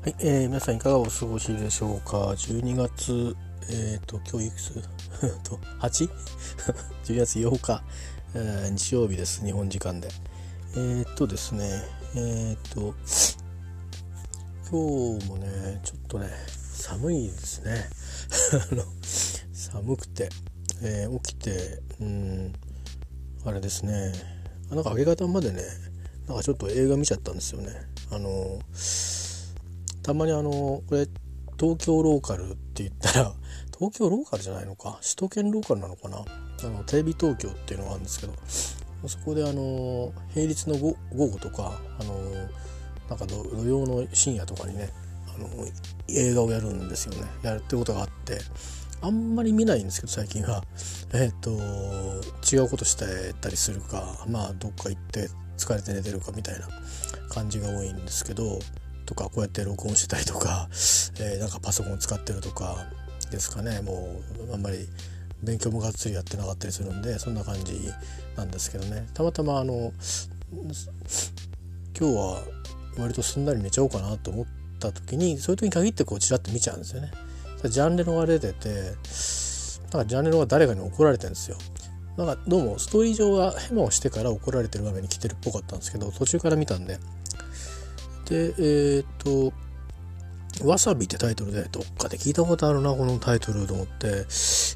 はい、えー、皆さんいかがお過ごしでしょうか？12月、えっ、ー、と、今日いくつ？と、8?12 月8日、えー、日曜日です。日本時間で。えっ、とですね、えっ、と、今日もね、ちょっとね、寒いですね。あの、寒くて、え起きて、うん、あれですね、なんか明け方までね、なんかちょっと映画見ちゃったんですよね。あの、たまにあのこれ東京ローカルって言ったら 東京ローカルじゃないのか？首都圏ローカルなのかな？あのテレビ東京っていうのがあるんですけどそこであの平日の午後とかあのなんか土曜の深夜とかにねあの映画をやるんですよね。やるってことがあってあんまり見ないんですけど最近は。えっ、ー、と違うことしてたりするかまあどっか行って疲れて寝てるかみたいな感じが多いんですけどとかこうやって録音してたりとか、えー、なんかパソコン使ってるとかですかねもうあんまり勉強もがっつりやってなかったりするんでそんな感じなんですけどねたまたまあの今日は割とすんなり寝ちゃおうかなと思った時にそういう時に限ってこうチラッと見ちゃうんですよね。ジャンレノが出ててなんかジャンレノが誰かに怒られてるんですよ。なんかどうもストーリー上はヘマをしてから怒られてる場面に来てるっぽかったんですけど途中から見たんででえっ、と「わさび」ってタイトルでどっかで聞いたことあるなこのタイトルと思って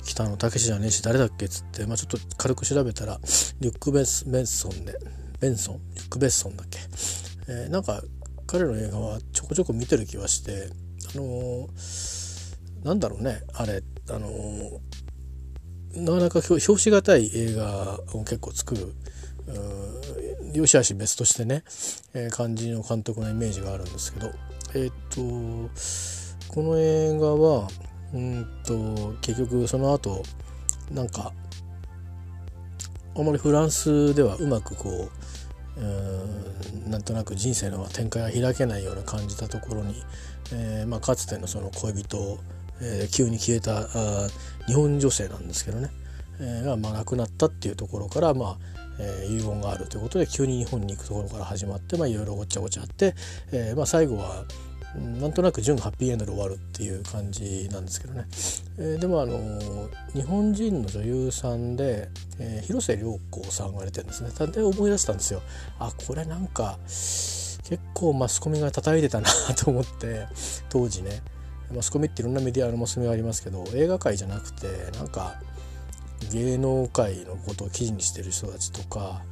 北野武じゃねえし誰だっけっつって、まあ、ちょっと軽く調べたらリュック・ベンソンでベンソン？リュック・ベッソンだっけ、えー、なんか彼の映画はちょこちょこ見てる気はしてあのー、なんだろうねあれあのー、なかなか表紙がたい映画を結構作る良し悪し別としてね、えー、感じの監督のイメージがあるんですけどえっ、とこの映画はうんと結局その後なんかあまりフランスではうまくこううんなんとなく人生の展開が開けないような感じたところに、えーまあ、かつてのその恋人、えー、急に消えたあ日本女性なんですけどね、えー、がまあ亡くなったっていうところから、まあえー、遺言があるということで急に日本に行くところから始まっていろいろごちゃごちゃあって、えーまあ、最後はなんとなく純ハッピーエンドで終わるっていう感じなんですけどね、えー、でもあの日本人の女優さんで、えー、広瀬涼子さんが出てるんですね。で思い出したんですよ。あこれなんか結構マスコミが叩いてたなと思って当時ね。マスコミっていろんなメディアのマスコミがありますけど映画界じゃなくてなんか芸能界のことを記事にしてる人たちとか、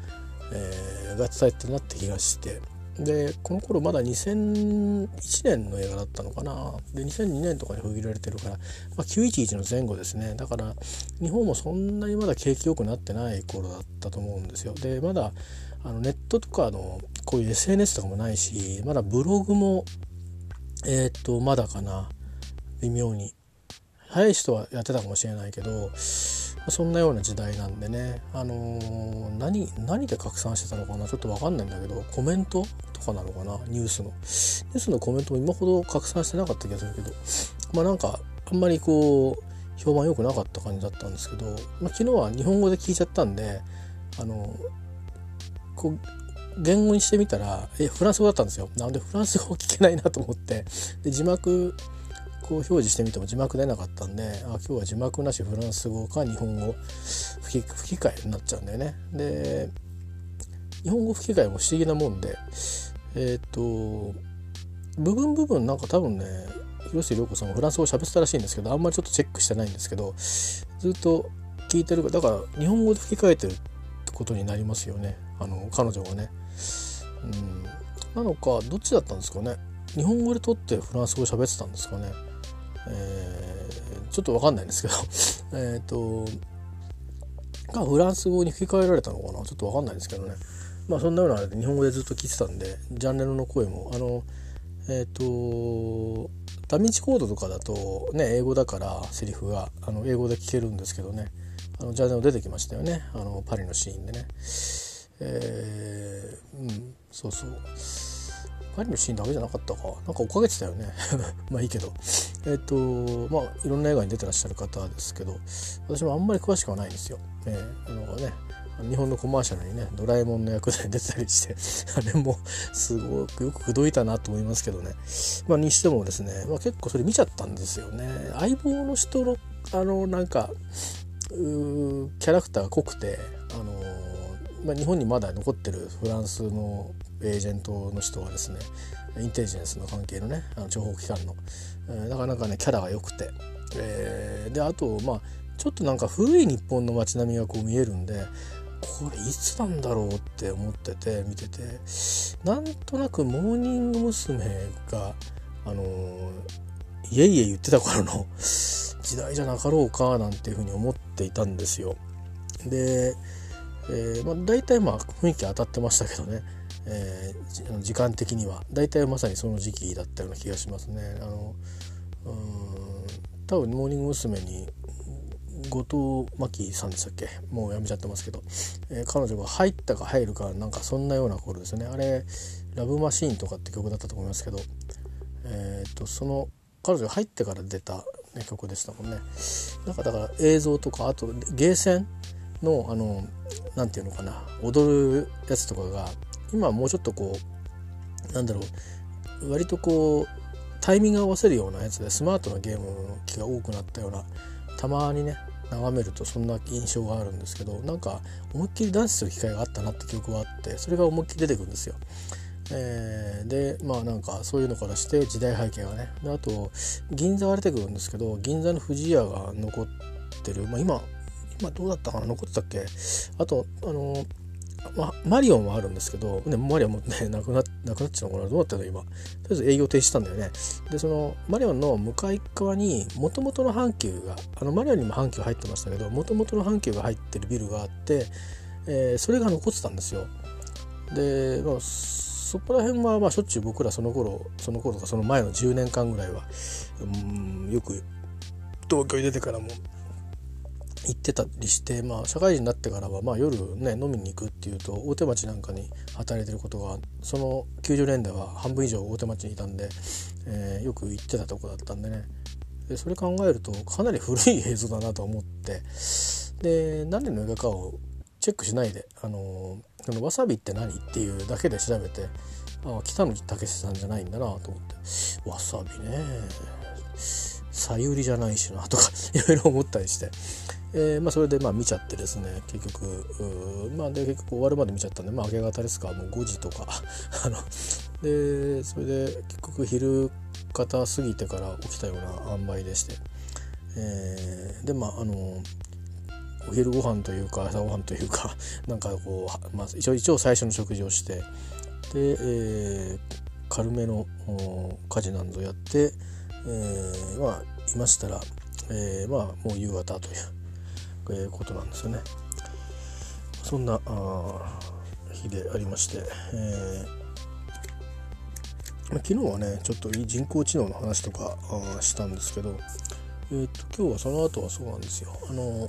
えー、が伝えてたなって気がして。でこの頃まだ2001年の映画だったのかな。で2002年とかに封切られてるから、まあ、911の前後ですね。だから日本もそんなにまだ景気良くなってない頃だったと思うんですよ。でまだあのネットとかのこういう SNS とかもないしまだブログもえっ、とまだかな。微妙に。早い人はやってたかもしれないけどそんなような時代なんでね、あのー、何何で拡散してたのかな？ちょっと分かんないんだけどコメントとかなのかな？ニュースの。ニュースのコメントも今ほど拡散してなかった気がするけど。まあなんかあんまりこう評判良くなかった感じだったんですけど、まあ、昨日は日本語で聞いちゃったんであのこう言語にしてみたらえフランス語だったんですよ。なのでフランス語聞けないなと思って。で字幕こう表示してみても字幕出なかったんであ今日は字幕なしフランス語か日本語吹き吹き替えになっちゃうんだよね。で日本語吹き替えも不思議なもんでえっ、ー、と部分部分なんか多分ね広末涼子さんもフランス語喋ってたらしいんですけどあんまりちょっとチェックしてないんですけどずっと聞いてるだから日本語で吹き替えてるってことになりますよねあの彼女がね。うんなのかどっちだったんですかね日本語で撮ってフランス語喋ってたんですかね。えー、ちょっと分かんないんですけど えっとがフランス語に吹き替えられたのかな？ちょっと分かんないんですけどね。まあそんなような日本語でずっと聞いてたんでジャンルの声もあのえっ、ー、とダミンチコードとかだとね英語だからセリフがあの英語で聞けるんですけどね。あのジャンル出てきましたよね。あのパリのシーンでね。えー、うんそうそう。パリのシーンだけじゃなかったか。なんか追っかけてたよね。まあいいけど。えっ、ー、とまあいろんな映画に出てらっしゃる方ですけど私もあんまり詳しくはないんですよ。えー、あのね日本のコマーシャルにねドラえもんの役で出たりして あれもすごくよく口説いたなと思いますけどね、まあ、にしてもですね、まあ、結構それ見ちゃったんですよね。相棒の人のあのなんかキャラクターが濃くてあのまあ、日本にまだ残ってるフランスのエージェントの人はですねインテリジェンスの関係のねあの情報機関の、えー、なかなかねキャラが良くて、えー、であとまあちょっとなんか古い日本の街並みがこう見えるんでこれいつなんだろうって思ってて見ててなんとなくモーニング娘。があのいえいえ言ってた頃の時代じゃなかろうかなんていうふうに思っていたんですよ。で、えーまあ、大体まあ雰囲気当たってましたけどね、えー、時間的には。大体まさにその時期だったような気がしますね。あのうん多分モーニング娘。に後藤真希さんでしたっけ？もうやめちゃってますけど、えー、彼女が入ったか入るかなんかそんなような頃ですね。あれ「ラブマシーン」とかって曲だったと思いますけど、えーと、その彼女が入ってから出た、ね、曲でしたもんね。なんかだから映像とかあとゲーセンのあの何て言うのかな踊るやつとかが今もうちょっとこうなんだろう割とこうタイミング合わせるようなやつでスマートなゲームの機が多くなったようなたまにね眺めるとそんな印象があるんですけどなんか思いっきりダンスする機会があったなって記憶があってそれが思いっきり出てくるんですよ。えー、でまあなんかそういうのからして時代背景がね。であと銀座が出てくるんですけど銀座の不二家が残ってる、まあ、今今どうだったかな？残ってたっけ？あとあのまマリオンはあるんですけど、ね、マリオンもね、なくな、なくなっちゃうのかな？どうなったの？今。とりあえず営業停止したんだよね。で、その、マリオンの向かい側に、もともとの阪急が、あの、マリオンにも阪急入ってましたけど、もともとの阪急が入ってるビルがあって、えー、それが残ってたんですよ。で、まあ、そこら辺は、まあ、しょっちゅう僕らその頃、その頃とかその前の10年間ぐらいは、うん、よく東京に出てからも行ってたりして、まあ、社会人になってからは、まあ、夜ね飲みに行くっていうと大手町なんかに働いてることがその90年代は半分以上大手町にいたんで、えー、よく行ってたとこだったんでねでそれ考えるとかなり古い映像だなと思ってで何年の映画かをチェックしないで「あのそのわさびって何?」っていうだけで調べてあ北野武さんじゃないんだなと思って「わさびねさゆりじゃないしな」とかいろいろ思ったりして。えーまあ、それでまあ見ちゃってですね結局まあで結局終わるまで見ちゃったんで、まあ、明け方ですかもう5時とか あのでそれで結局昼方過ぎてから起きたような塩梅でして、えー、でまああのお昼ご飯というか朝ごはんというか なんかこう、まあ、一応一応最初の食事をしてで、えー、軽めの家事なんぞやって、えー、まあいましたら、えー、まあもう夕方というえ、ことなんですよね。そんな日でありまして、えー、昨日はねちょっと人工知能の話とかしたんですけど、えーと、今日はその後はそうなんですよ。あの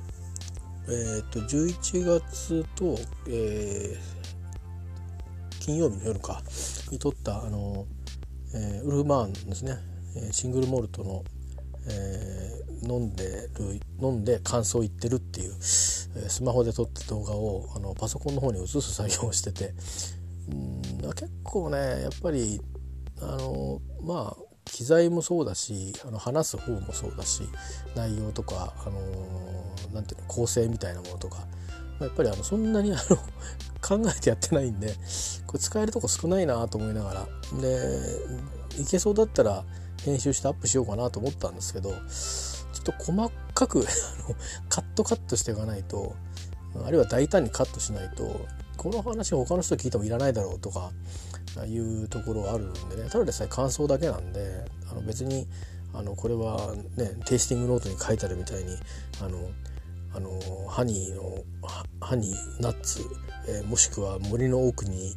えーと、11月と、えー、金曜日の夜かに撮ったあの、えー、ウルフマーンですねシングルモルトのえー、飲んでる飲んで感想言ってるっていう、え、スマホで撮った動画をあのパソコンの方に移す作業をしててうん結構ねやっぱりあのまあ機材もそうだしあの話す方もそうだし内容とかあのなんていうの構成みたいなものとかやっぱりあのそんなにあの 考えてやってないんでこれ使えるとこ少ないなと思いながらでいけそうだったら編集してアップしようかなと思ったんですけどちょっと細かく カットカットしていかないとあるいは大胆にカットしないとこの話他の人聞いてもいらないだろうとかいうところあるんでねただでさえ感想だけなんであの別にあのこれはねテイスティングノートに書いてあるみたいにあのあのハニーのハニーナッツ、えー、もしくは森の奥に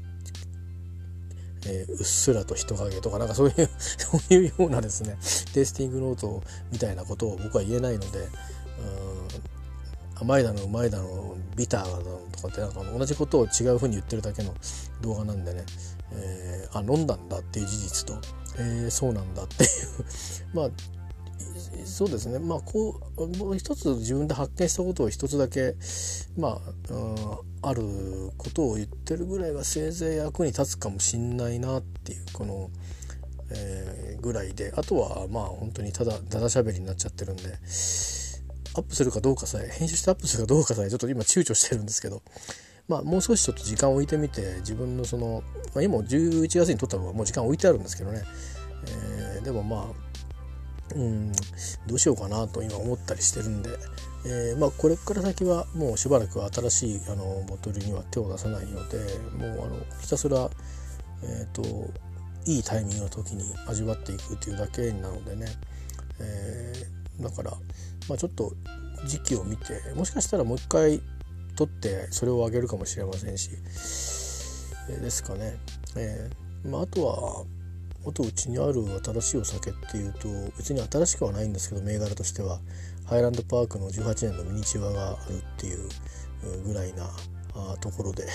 えー、うっすらと人影とかなんかそういうそういうようなですねテイスティングノートみたいなことを僕は言えないのでうん甘いだのうまいだのビターだのとかってなんか同じことを違うふうに言ってるだけの動画なんでね、えー、あ飲んだんだっていう事実と、えー、そうなんだっていう まあそうですね。まあこうもう一つ自分で発見したことを一つだけまあ、うん、あることを言ってるぐらいはせいぜい役に立つかもしんないなっていうこの、えー、ぐらいで。あとはまあ本当にただだだしゃべりになっちゃってるんでアップするかどうかさえ編集してアップするかどうかさえちょっと今躊躇してるんですけどまあもう少しちょっと時間を置いてみて自分のその、まあ、今11月に撮ったのはもう時間置いてあるんですけどね、えー、でもまあうんどうしようかなと今思ったりしてるんで、えー、まあ、これから先はもうしばらく新しいあのボトルには手を出さないのでもうあのひたすら、えーと、いいタイミングの時に味わっていくというだけなのでね、えー、だから、まあ、ちょっと時期を見てもしかしたらもう一回取ってそれをあげるかもしれませんし、えー、ですかね。えーまあ、あとはあとうちにある新しいお酒っていうと別に新しくはないんですけど銘柄としてはハイランドパークの18年のミニチュアがあるっていうぐらいなところで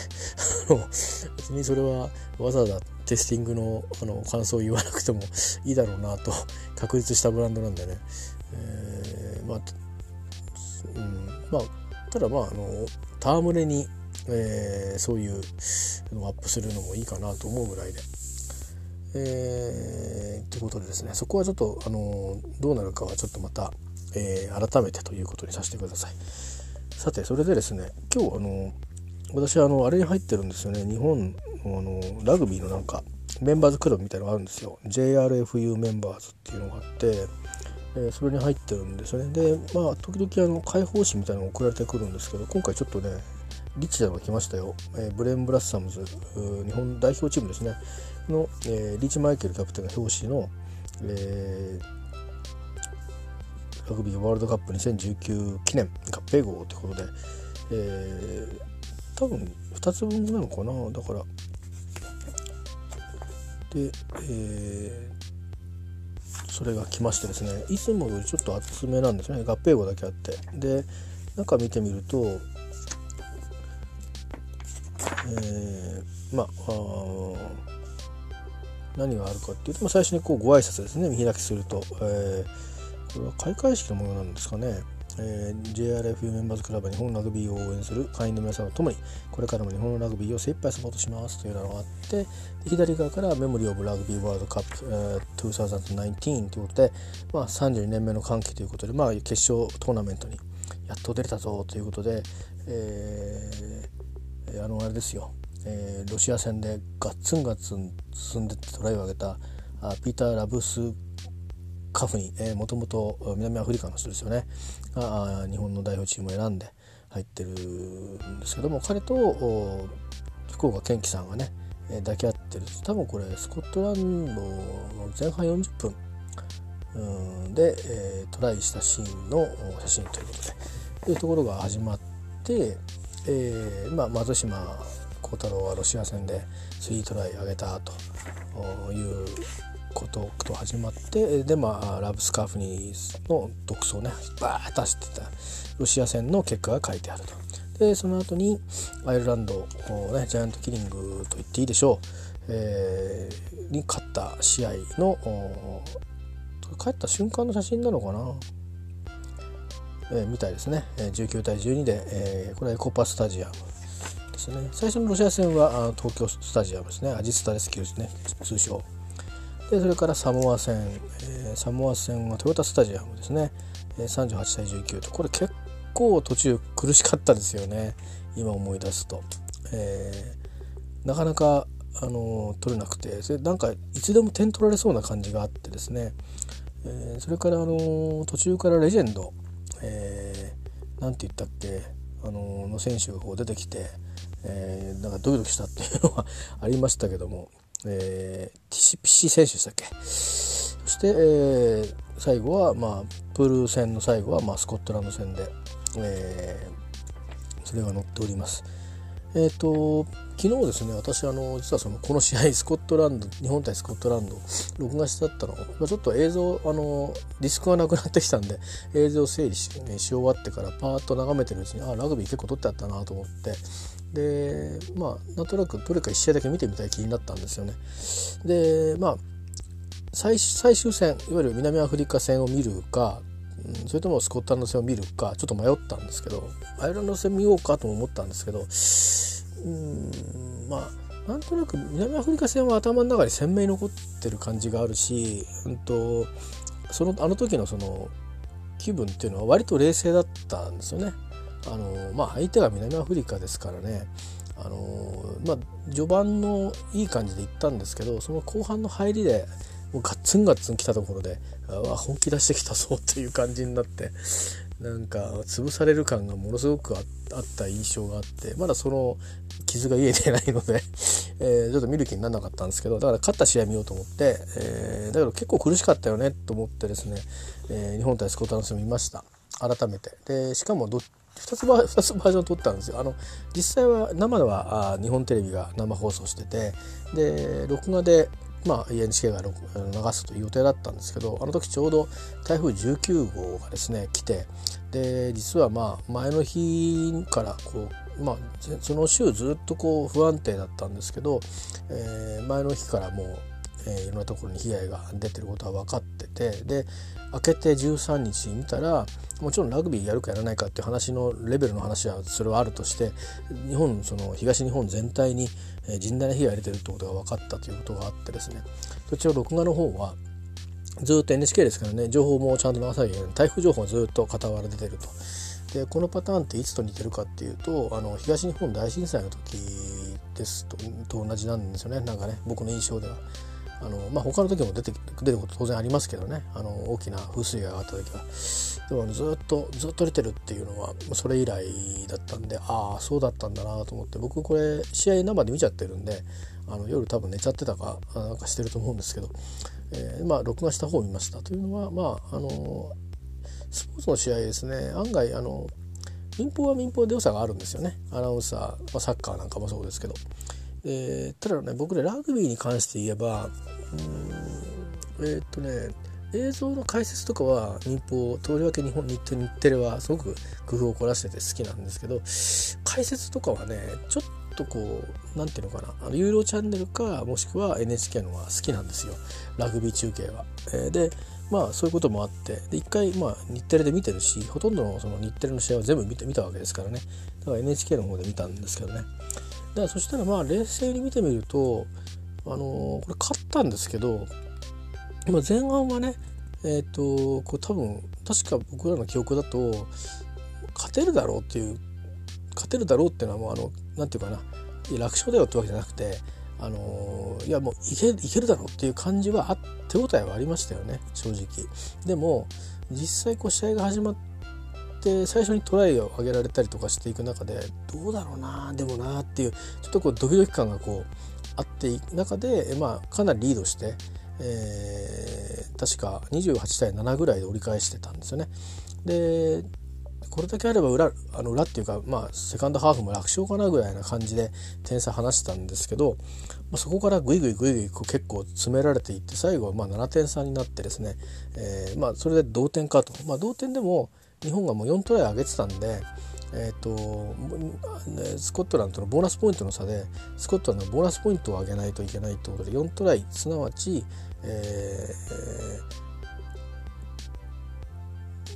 別にそれはわざわざテスティングのあの感想を言わなくてもいいだろうなと確立したブランドなんでね、えー、まあ、うん、まあただまああの戯れに、えー、そういうのをアップするのもいいかなと思うぐらいで。えー、ということでですねそこはちょっと、あのどうなるかはちょっとまた、えー、改めてということにさせてください。さてそれでですね今日あの私はあのあれに入ってるんですよね。日本のあのラグビーのなんかメンバーズクラブみたいのがあるんですよ。JRFU メンバーズっていうのがあって、えー、それに入ってるんですよね。でまあ時々あの解放誌みたいなのが送られてくるんですけど今回ちょっとねリッチダが来ましたよ、えー、ブレン・ブラッサムズ日本代表チームですね。の、えー、リーチマイケルキャプテンが表紙の、えー、ラグビーワールドカップ2019記念合併号ということで、えー、多分2つ分なのかな。だからで、えー、それが来ましてですねいつもよりちょっと厚めなんですね。合併号だけあって。で中見てみるとえー、まあ何があるかっていうと、まあ、最初にこうご挨拶ですね。見開きすると、えー、これは開会式の模様なんですかね、えー、JRF メンバーズクラブは日本ラグビーを応援する会員の皆さんと共にこれからも日本のラグビーを精一杯サポートしますというのがあって左側からメモリー・オブ・ラグビー・ワールドカップ、えー、2019ということで、まあ、32年目の歓喜ということで、まあ、決勝トーナメントにやっと出れたぞということで、えー、あのあれですよ。えー、ロシア戦でガッツンガッツン進んでトライを挙げたあピーター・ラブスカフにもともと南アフリカの人ですよね。が日本の代表チームを選んで入ってるんですけども彼と福岡堅樹さんがね抱き合ってる多分これスコットランドの前半40分で、えー、トライしたシーンの写真ということで。というところが始まって、えーまあ、松島幸太郎はロシア戦で3トライ上げたということと始まってでまあラブスカーフニーの独走ねバーッと走ってた。ロシア戦の結果が書いてあると。でその後にアイルランド、ね、ジャイアントキリングと言っていいでしょう、えー、に勝った試合の帰った瞬間の写真なのかな、えー、みたいですね。19対12で、えー、これはエコパスタジアムですね。最初のロシア戦は東京スタジアムですね。アジスタレスキューですね。通称。でそれからサモア戦、えー、サモア戦はトヨタスタジアムですね、えー、38対19と。これ結構途中苦しかったですよね。今思い出すと、えー、なかなかあの取れなくて。それなんかいつでも点取られそうな感じがあってですね、えー、それからあの途中からレジェンド、えー、なんて言ったっけあのの選手がこう出てきて、えー、なんかドキドキしたっていうのはありましたけども、えー、ティシピシ選手でしたっけ？そして、えー、最後は、まあ、プール戦の最後は、まあ、スコットランド戦で、えー、それが載っております。えっ、ー、と昨日ですね私あの実はそのこの試合スコットランド日本対スコットランド録画してあったの、まあ、ちょっと映像あのディスクがなくなってきたんで映像整理し,、し終わってからパーッと眺めてるうちにあラグビー結構撮ってあったなと思ってでまあなんとなくどれか1試合だけ見てみたい気になったんですよね。でまあ最最終戦いわゆる南アフリカ戦を見るか、それともスコットランド戦を見るかちょっと迷ったんですけどアイルランド戦見ようかとも思ったんですけどうんまあなんとなく南アフリカ戦は頭の中に鮮明に残ってる感じがあるし、うんと、そのあの時のその気分っていうのは割と冷静だったんですよね。あのまあ、相手が南アフリカですからね。あの、まあ、序盤のいい感じでいったんですけどその後半の入りでもうガッツンガッツン来たところであ本気出してきたぞっていう感じになってなんか潰される感がものすごくあった印象があってまだその傷が癒えてないので えー、ちょっと見る気にならなかったんですけどだから勝った試合見ようと思って、えー、だけど結構苦しかったよねと思ってですね、えー、日本対スコットランド戦見ました。改めて。でしかもど2つバ2 つバージョン撮ったんですよ。あの実際は生ではあ日本テレビが生放送しててで録画でまあ、NHK が流すという予定だったんですけどあの時ちょうど台風19号がですね来てで実はまあ前の日からこう、まあ、その週ずっとこう不安定だったんですけど、えー、前の日からもう、えー、いろんなところに被害が出てることは分かっててで明けて13日見たらもちろんラグビーやるかやらないかっていう話のレベルの話はそれはあるとして日本その東日本全体に甚大な被害が出てるってことが分かったということがあってですねそちら録画の方はずっと NHK ですからね情報もちゃんと流さなきゃいけない台風情報がずっと傍ら出てると。でこのパターンっていつと似てるかっていうとあの東日本大震災の時ですとと同じなんですよねなんかね僕の印象では。あのまあ、他の時も出て出ること当然ありますけどね。あの大きな風水が上がった時は。でもずっとずっと出てるっていうのはそれ以来だったんでああそうだったんだなと思って。僕これ試合生で見ちゃってるんであの夜多分寝ちゃってたかなんかしてると思うんですけど、えー、まあ録画した方を見ました。というのはまああのスポーツの試合ですね。案外あの民放は民放で良さがあるんですよね。アナウンサー、まあ、サッカーなんかもそうですけど。えー、ただね僕ねラグビーに関して言えばうんえー、っとね映像の解説とかは民放とりわけ日本日テレはすごく工夫を凝らしてて好きなんですけど解説とかはねちょっとこう何ていうのかなあの有料チャンネルかもしくは NHK のが好きなんですよラグビー中継は。えー、でまあそういうこともあってで一回まあ日テレで見てるしほとんどのその日テレの試合を全部見て見たわけですからねだから NHK の方で見たんですけどね。だそしたらまあ冷静に見てみるとあのー、これ勝ったんですけど今前半はねえっ、ー、とこれ多分確か僕らの記憶だと勝てるだろうっていう勝てるだろうっていうのはもうあのなんていうかな楽勝だよってわけじゃなくてあのー、いやもういけいけるだろうっていう感じはあ手応えはありましたよね正直。でも実際こう試合が始まっって最初にトライを挙げられたりとかしていく中でどうだろうなでもなっていうちょっとこうドキドキ感がこうあっていく中で、まあ、かなりリードして、えー、確か28対7ぐらいで折り返してたんですよね。でこれだけあれば裏あの裏っていうか、まあ、セカンドハーフも楽勝かなぐらいな感じで点差離してたんですけど、まあ、そこからぐいぐいぐいぐい結構詰められていって最後はまあ7点差になってですね、えーまあ、それで同点かと、まあ、同点でも日本がもう4トライ上げてたんで、えーと、スコットランドのボーナスポイントの差でスコットランドのボーナスポイントを上げないといけないということで4トライすなわち、え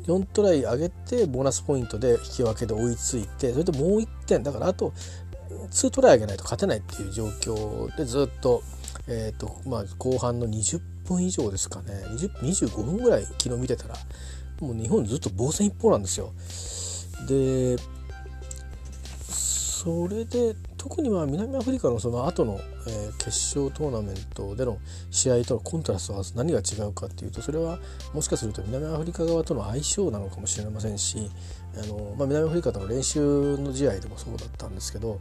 ー、4トライ上げてボーナスポイントで引き分けで追いついてそれでもう1点だからあと2トライ上げないと勝てないっていう状況でずっと,、えーとまあ、後半の20分以上ですかね。25分ぐらい昨日見てたらもう日本ずっと防戦一方なんですよ。でそれで特には南アフリカのその後の、え、決勝トーナメントでの試合とのコントラストは何が違うかっていうとそれはもしかすると南アフリカ側との相性なのかもしれませんしあの、まあ、南アフリカとの練習の試合でもそうだったんですけど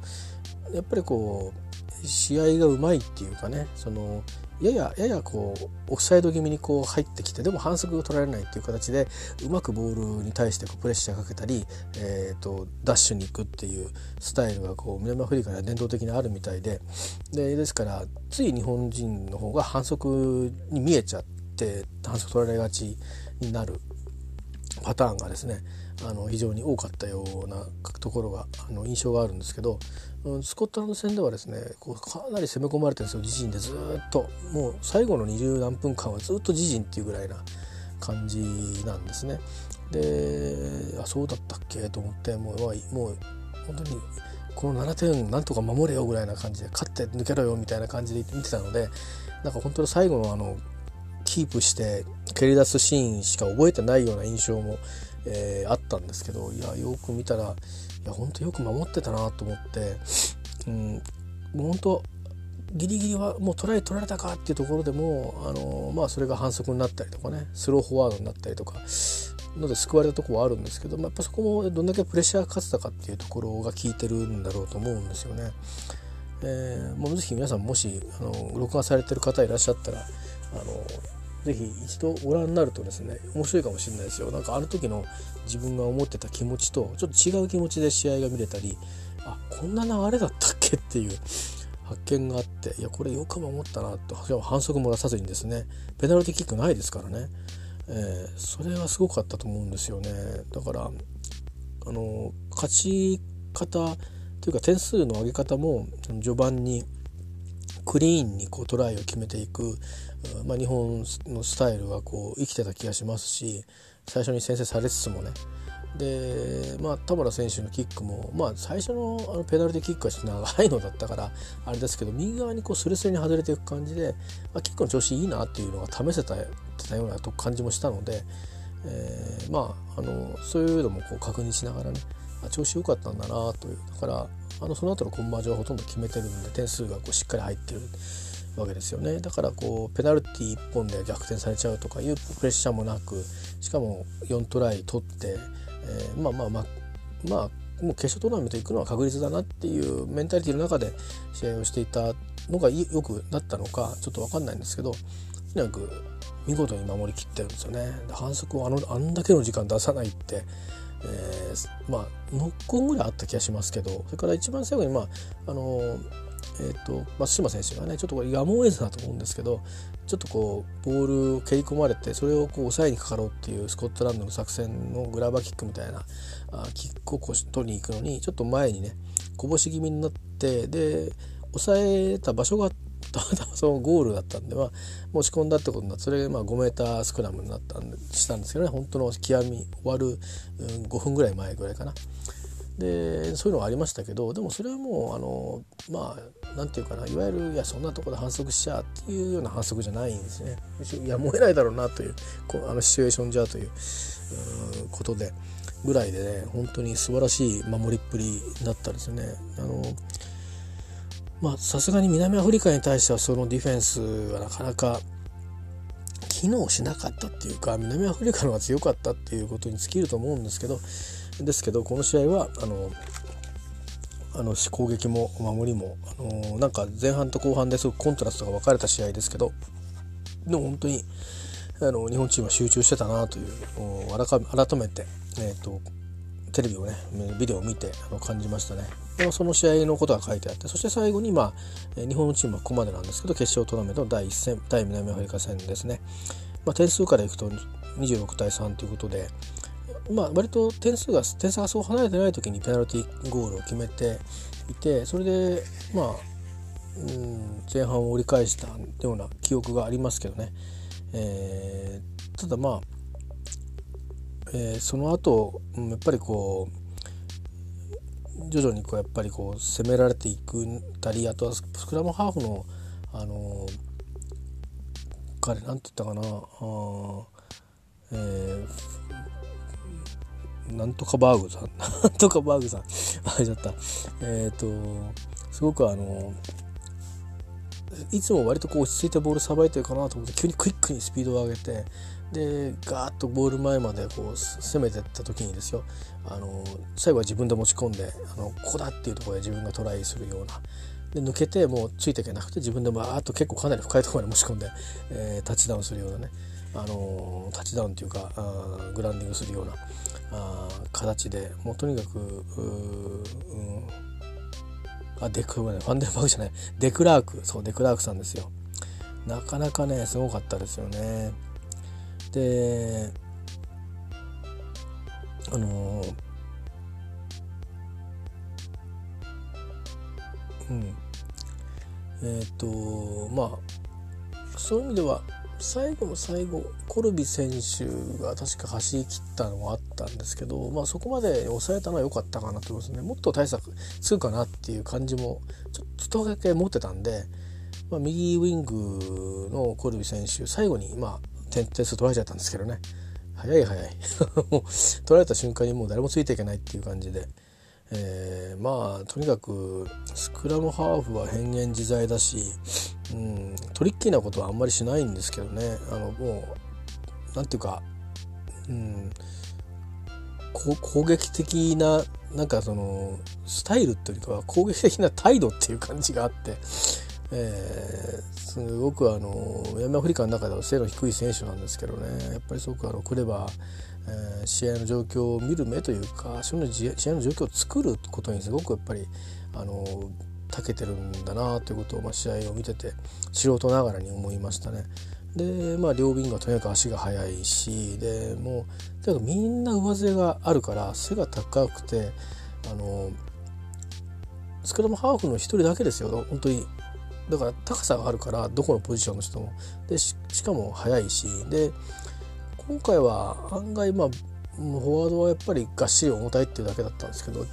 やっぱりこう試合がうまいっていうかねそのややややこうオフサイド気味にこう入ってきてでも反則を取られないっていう形でうまくボールに対してこうプレッシャーかけたり、えーと、ダッシュに行くっていうスタイルがこう南アフリカには伝統的にあるみたいででですからつい日本人の方が反則に見えちゃって反則取られがちになるパターンがですねあの非常に多かったようなところがあの印象があるんですけどスコットランド戦ではですねこうかなり攻め込まれてるんですよ自陣でずっともう最後の20何分間はずっと自陣っていうぐらいな感じなんですね。であそうだったっけ？と思ってもうもう本当にこの7点なんとか守れよぐらいな感じで勝って抜けろよみたいな感じで見てたのでなんか本当に最後のあのキープして蹴り出すシーンしか覚えてないような印象も、えー、あったんですけどいやよく見たらや本当よく守ってたなと思って、うん、もう本当ギリギリはもうトライ取られたかっていうところでも、あのまあ、それが反則になったりとかね。スローフォワードになったりとか。ので救われたとこはあるんですけど、まあ、やっぱそこもどんだけプレッシャーが勝てたかっていうところが効いてるんだろうと思うんですよね。えー、もうぜひ皆さんもしあの録画されてる方いらっしゃったらあのぜひ一度ご覧になるとですね面白いかもしれないですよ。なんかあの時の自分が思ってた気持ちとちょっと違う気持ちで試合が見れたりあこんな流れだったっけっていう 発見があっていやこれよく守ったなと。反則も出さずにですねペナルティキックないですからね、えー、それはすごかったと思うんですよね。だからあの勝ち方というか点数の上げ方も序盤にクリーンにこうトライを決めていく、まあ、日本のスタイルはこう生きてた気がしますし最初に先制されつつもね。で、まあ、田村選手のキックも、まあ、最初のあのペナルティキックは長いのだったからあれですけど右側にこうスレスレに外れていく感じで、まあ、キックの調子いいなっていうのが試せたたような感じもしたので、えー、まああのそういうのもこう確認しながらね調子良かったんだなという。だからあのその後のコンバージョンはほとんど決めてるんで点数がこうしっかり入ってるわけですよね。だからこうペナルティ1本で逆転されちゃうとかいうプレッシャーもなくしかも4トライ取って、えー、まあまあまあまあもう決勝トーナメント行くのは確率だなっていうメンタリティの中で試合をしていたのがよくなったのかちょっと分かんないんですけどとにかく見事に守りきってるんですよね。反則をあのあんだけの時間出さないってえー、まあノックオンぐらいあった気がしますけどそれから一番最後にまああのえーと、松島選手がねちょっとこれやむを得ずだと思うんですけどちょっとこうボールを蹴り込まれてそれをこう抑えにかかろうっていうスコットランドの作戦のグラバーキックみたいなあキックをこう取りに行くのにちょっと前にねこぼし気味になってで抑えた場所があってたまたまそのゴールだったんで、まあ、持ち込んだってことになってそれがまあ 5m スクラムになったんでしたんですけどね本当の極み終わる、うん、5分ぐらい前ぐらいかな。でそういうのがありましたけどでもそれはもうあのまあなんていうかないわゆるいやそんなとこで反則しちゃうっていうような反則じゃないんですね。いや燃えないだろうなというこあのシチュエーションじゃということでぐらいでね本当に素晴らしい守りっぷりだったですね。あのさすがに南アフリカに対してはそのディフェンスはなかなか機能しなかったっていうか南アフリカの方が強かったっていうことに尽きると思うんですけどですけどこの試合はあのあの攻撃も守りも、あのなんか前半と後半ですごくコントラストが分かれた試合ですけどでも本当にあの日本チームは集中してたなという改めて、えーとテレビをねビデオを見てあの感じましたね。でその試合のことが書いてあってそして最後に、まあ、日本のチームはここまでなんですけど決勝トーナメントの第1戦対南アフリカ戦ですね、まあ、点数からいくと26対3ということで、まあ、割と点数が点差がそう離れてない時にペナルティーゴールを決めていてそれでまあうん前半を折り返したような記憶がありますけどね、えー、ただまあえー、その後やっぱりこう徐々にこうやっぱりこう攻められていくたりあとはスクラムハーフのあの彼なんて言ったかなあ、えー、なんとかバーグさん なんとかバーグさんあれちゃったえっ、ー、とすごくあのいつも割とこう落ち着いてボールさばいてるかなと思って急にクイックにスピードを上げてでガーッとボール前までこう攻めてった時にですよあの最後は自分で持ち込んであのここだっていうところで自分がトライするような。で抜けてもうついていけなくて自分でバーッと結構かなり深いところまで持ち込んで、えー、タッチダウンするようなね。あのタッチダウンというかあグランディングするようなあ形でもうとにかくう、うん。あデクファンデンバーグじゃない。デクラーク。そうデクラークさんですよ。なかなかねすごかったですよね。であのうん。えっ、とまあそういう意味では最後の最後コルビ選手が確か走り切ったのはあったんですけど、まあ、そこまで抑えたのは良かったかなと思いますね。もっと対策つくかなっていう感じもちょっとだけ持ってたんで、まあ、右ウィングのコルビ選手最後にまあ点数取られちゃったんですけどね。早い早い。取られた瞬間にもう誰もついていけないっていう感じで。えー、まあとにかくスクラムハーフは変幻自在だし、うん、トリッキーなことはあんまりしないんですけどね。あのもうなんていうか、うん、攻撃的ななんかそのスタイルっていうか攻撃的な態度っていう感じがあって、えー、すごくあの南アフリカの中では背の低い選手なんですけどねやっぱりすごくあのクレバーえー、試合の状況を見る目というかその試合の状況を作ることにすごくやっぱりあの長けてるんだなということを、まあ、試合を見てて素人ながらに思いましたね。でまあ両ビンがとにかく足が速いしでもうとにかくみんな上背があるから背が高くてあのスクラムハーフの一人だけですよ本当にだから高さがあるからどこのポジションの人も。でしかも速いし。で今回は案外まあフォワードはやっぱりがっしり重たいっていうだけだったんですけど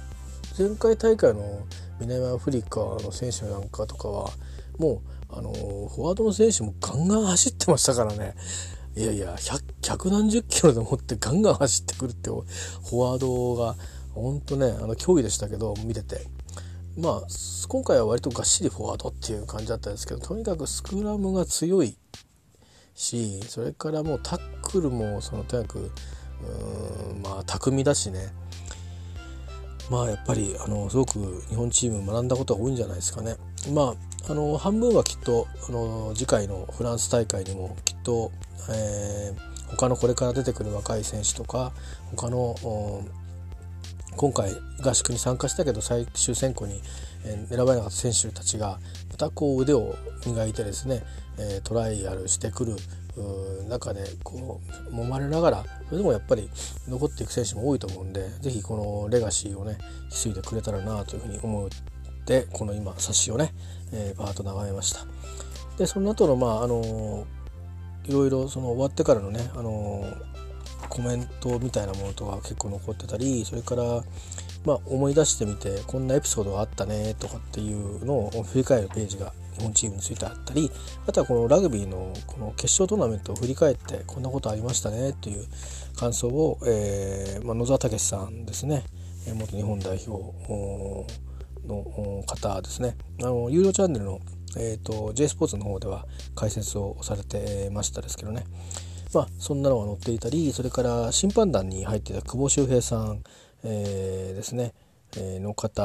前回大会の南アフリカの選手なんかとかはもうあのフォワードの選手もガンガン走ってましたからね。いやいや百何十キロでもってガンガン走ってくるってフォワードが本当ねあの脅威でしたけど見てて。まあ今回は割とがっしりフォワードっていう感じだったんですけどとにかくスクラムが強いしそれからもうタックルもそのとにかくまあ巧みだしねまあやっぱりあのすごく日本チーム学んだことが多いんじゃないですかね。まああの半分はきっとあの次回のフランス大会にもきっと、えー、他のこれから出てくる若い選手とか他の今回合宿に参加したけど最終選考に選ばれなかった選手たちがまたこう腕を磨いてですね、トライアルしてくる中でこう揉まれながらそれでもやっぱり残っていく選手も多いと思うんで是非このレガシーをね引き継いでくれたらなというふうに思ってこの今冊子をね、えー、バーッと眺めました。でその後のまああのいろいろその終わってからのねあのコメントみたいなものとか結構残ってたりそれからまあ思い出してみてこんなエピソードがあったねとかっていうのを振り返るページが日本チームについてあったりあとはこのラグビーのこの決勝トーナメントを振り返ってこんなことありましたねという感想を、えーまあ、野沢武さんですね。元日本代表の方ですね。あの有料チャンネルの、えーと、J スポーツの方では解説をされてましたですけどね。まあそんなのが載っていたりそれから審判団に入っていた久保修平さん、えー、ですね、えー、の方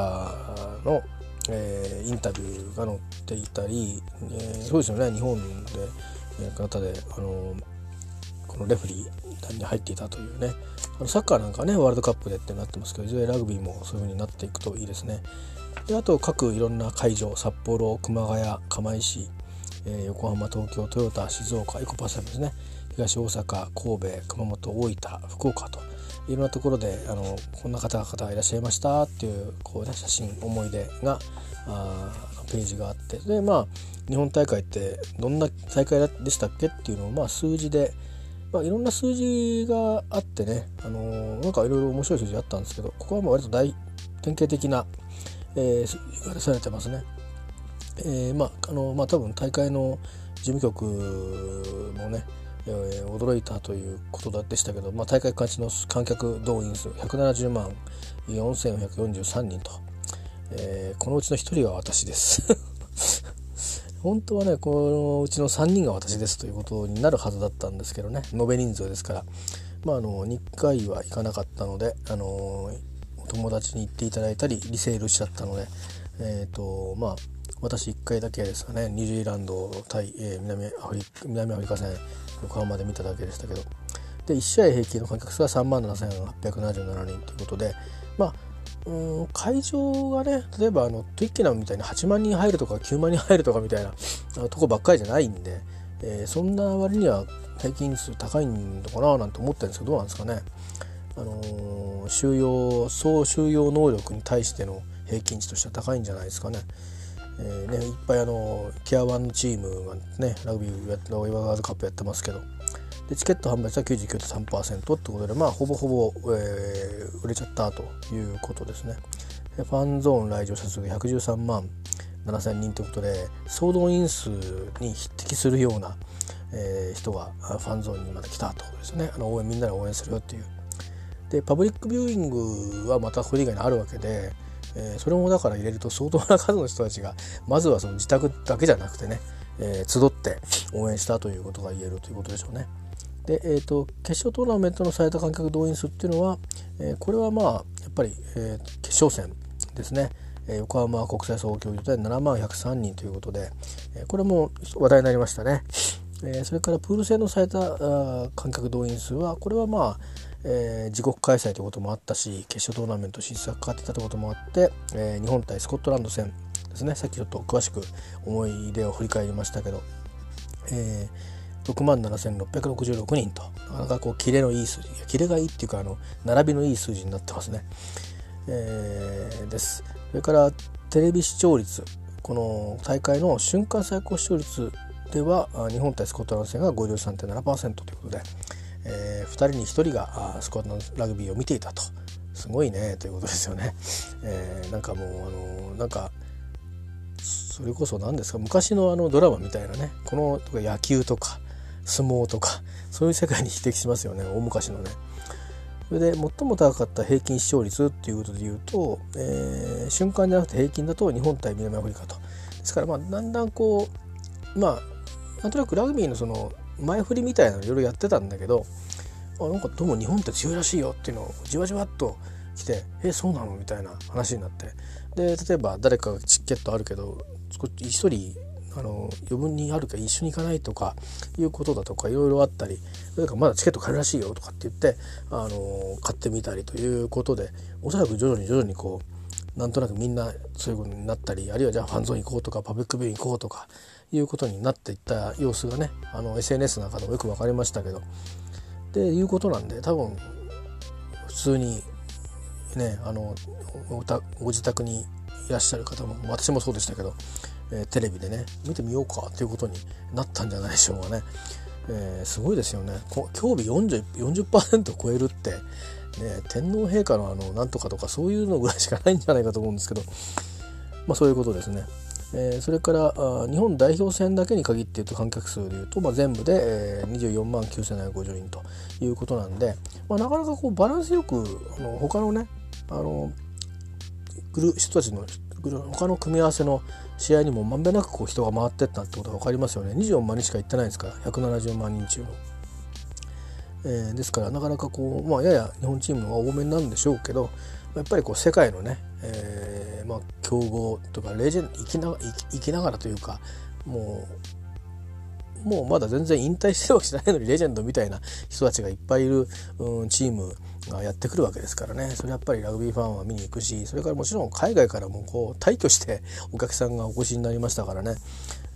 の、えー、インタビューが載っていたり、えー、そうですよね日本で、えー、方であのこのレフリーに入っていたというねあのサッカーなんかねワールドカップでってなってますけどいずれラグビーもそういう風になっていくといいですね。であと各いろんな会場札幌熊谷釜石、えー、横浜東京トヨタ静岡エコパスタですね東大阪神戸熊本大分福岡といろんなところであのこんな方々がいらっしゃいましたっていうこう、ね、写真思い出があページがあってでまあ日本大会ってどんな大会でしたっけ？っていうのをまあ数字で、まあ、いろんな数字があってね、あのー、なんかいろいろ面白い数字あったんですけどここはもう割と大典型的な、えー、数字がされてますね。えー、まああのまあ多分大会の事務局もねえー、驚いたということでしたけど、まあ、大会開始の観客動員数170万4443人と、えー、このうちの1人が私です。本当はねこのうちの3人が私ですということになるはずだったんですけどね。延べ人数ですから、まあ、あの2回は行かなかったので、あのお友達に行っていただいたりリセールしちゃったので、えーとまあ、私1回だけですかねニュージーランド対、えー、南アフリ南アフリカ戦横浜で見ただけでしたけどで1試合平均の観客数は3万7877人ということでまあうん会場がね例えばあのトゥイッケナムみたいに8万人入るとか9万人入るとかみたいなとこばっかりじゃないんで、えー、そんな割には平均数高いのかななんて思ってるんですけどどうなんですかね。あのー、収容総収容能力に対しての平均値としては高いんじゃないですかね。えーね、いっぱいあのケアワンチームがねラグビーやワールドカップやってますけどでチケット販売率は99.3%ってことでまあほぼほぼ、えー、売れちゃったということですね。ファンゾーン来場者数が113万7,000人ということで総動員数に匹敵するような、えー、人がファンゾーンにまで来たということですねあの応援みんなで応援するよっていう。でパブリックビューイングはまたこれ以外にあるわけで、えー、それもだから入れると相当な数の人たちが まずはその自宅だけじゃなくてね、えー、集って応援したということが言えるということでしょうね。で、えーと、決勝トーナメントの最多観客動員数っていうのは、えー、これはまあやっぱり、えー、決勝戦ですね、え横浜国際総合競技場で7万103人ということで、えこれも話題になりましたね。えそれからプール戦の最多観客動員数はこれはまあ、えー、自国開催ということもあったし決勝トーナメント進出がかかってたということもあって、えー、日本対スコットランド戦ですねさっきちょっと詳しく思い出を振り返りましたけど、えー、6万7666人となかなかこうキレのいい数字キレがいいっていうかあの並びのいい数字になってますね。えー、ですそれからテレビ視聴率この大会の瞬間最高視聴率では日本対スコットランド戦が53.7%ということで、えー、2人に1人がスコットラグビーを見ていたとすごいねということですよね。えー、なんかもうあのなんかそれこそ何ですか昔のあのドラマみたいなねこの野球とか相撲とかそういう世界に匹敵しますよね大昔のね。それで最も高かった平均視聴率っていうことで言うと、えー、瞬間じゃなくて平均だと日本対南アフリカと。ですからまあだんだんこうまあなんとなくラグビーのその前振りみたいなのいろいろやってたんだけどあなんかどうも日本って強いらしいよっていうのをじわじわっと来て「えそうなの?」みたいな話になってで例えば誰かがチケットあるけど一人あの余分にあるか一緒に行かないとかいうことだとかいろいろあったりそれかまだチケット買えるらしいよとかって言ってあの買ってみたりということでおそらく徐々に徐々にこうなんとなくみんなそういうことになったりあるいはじゃあファンゾーン行こうとかパブリックビュー行こうとかいうことになっていった様子がねあの SNS の中でもよく分かりましたけどっていうことなんで多分普通にねあのご自宅にいらっしゃる方も私もそうでしたけどえー、テレビでね見てみようかということになったんじゃないでしょうかね。えー、すごいですよね興味 40%, 40超えるって、ね、天皇陛下のあのなんとかとかそういうのぐらいしかないんじゃないかと思うんですけど、まあ、そういうことですね。え、それからあ日本代表戦だけに限って言うと観客数でいうと、まあ、全部で、えー、24万9750人ということなんで、まあ、なかなかこうバランスよくあの他のねあの人たちの他の組み合わせの試合にもまんべんなくこう人が回ってったってことが分かりますよね24万人しか行ってないですから170万人中の。えー、ですからなかなかこう、まあ、やや日本チームの方が多めになるんでしょうけどやっぱりこう世界のね、えーまあ、強豪とかレジェンド生きな生きながらというかもうもうまだ全然引退してるわけじゃないのに レジェンドみたいな人たちがいっぱいいる、うん、チームがやってくるわけですからね。それやっぱりラグビーファンは見に行くしそれからもちろん海外からもこう退去してお客さんがお越しになりましたからね、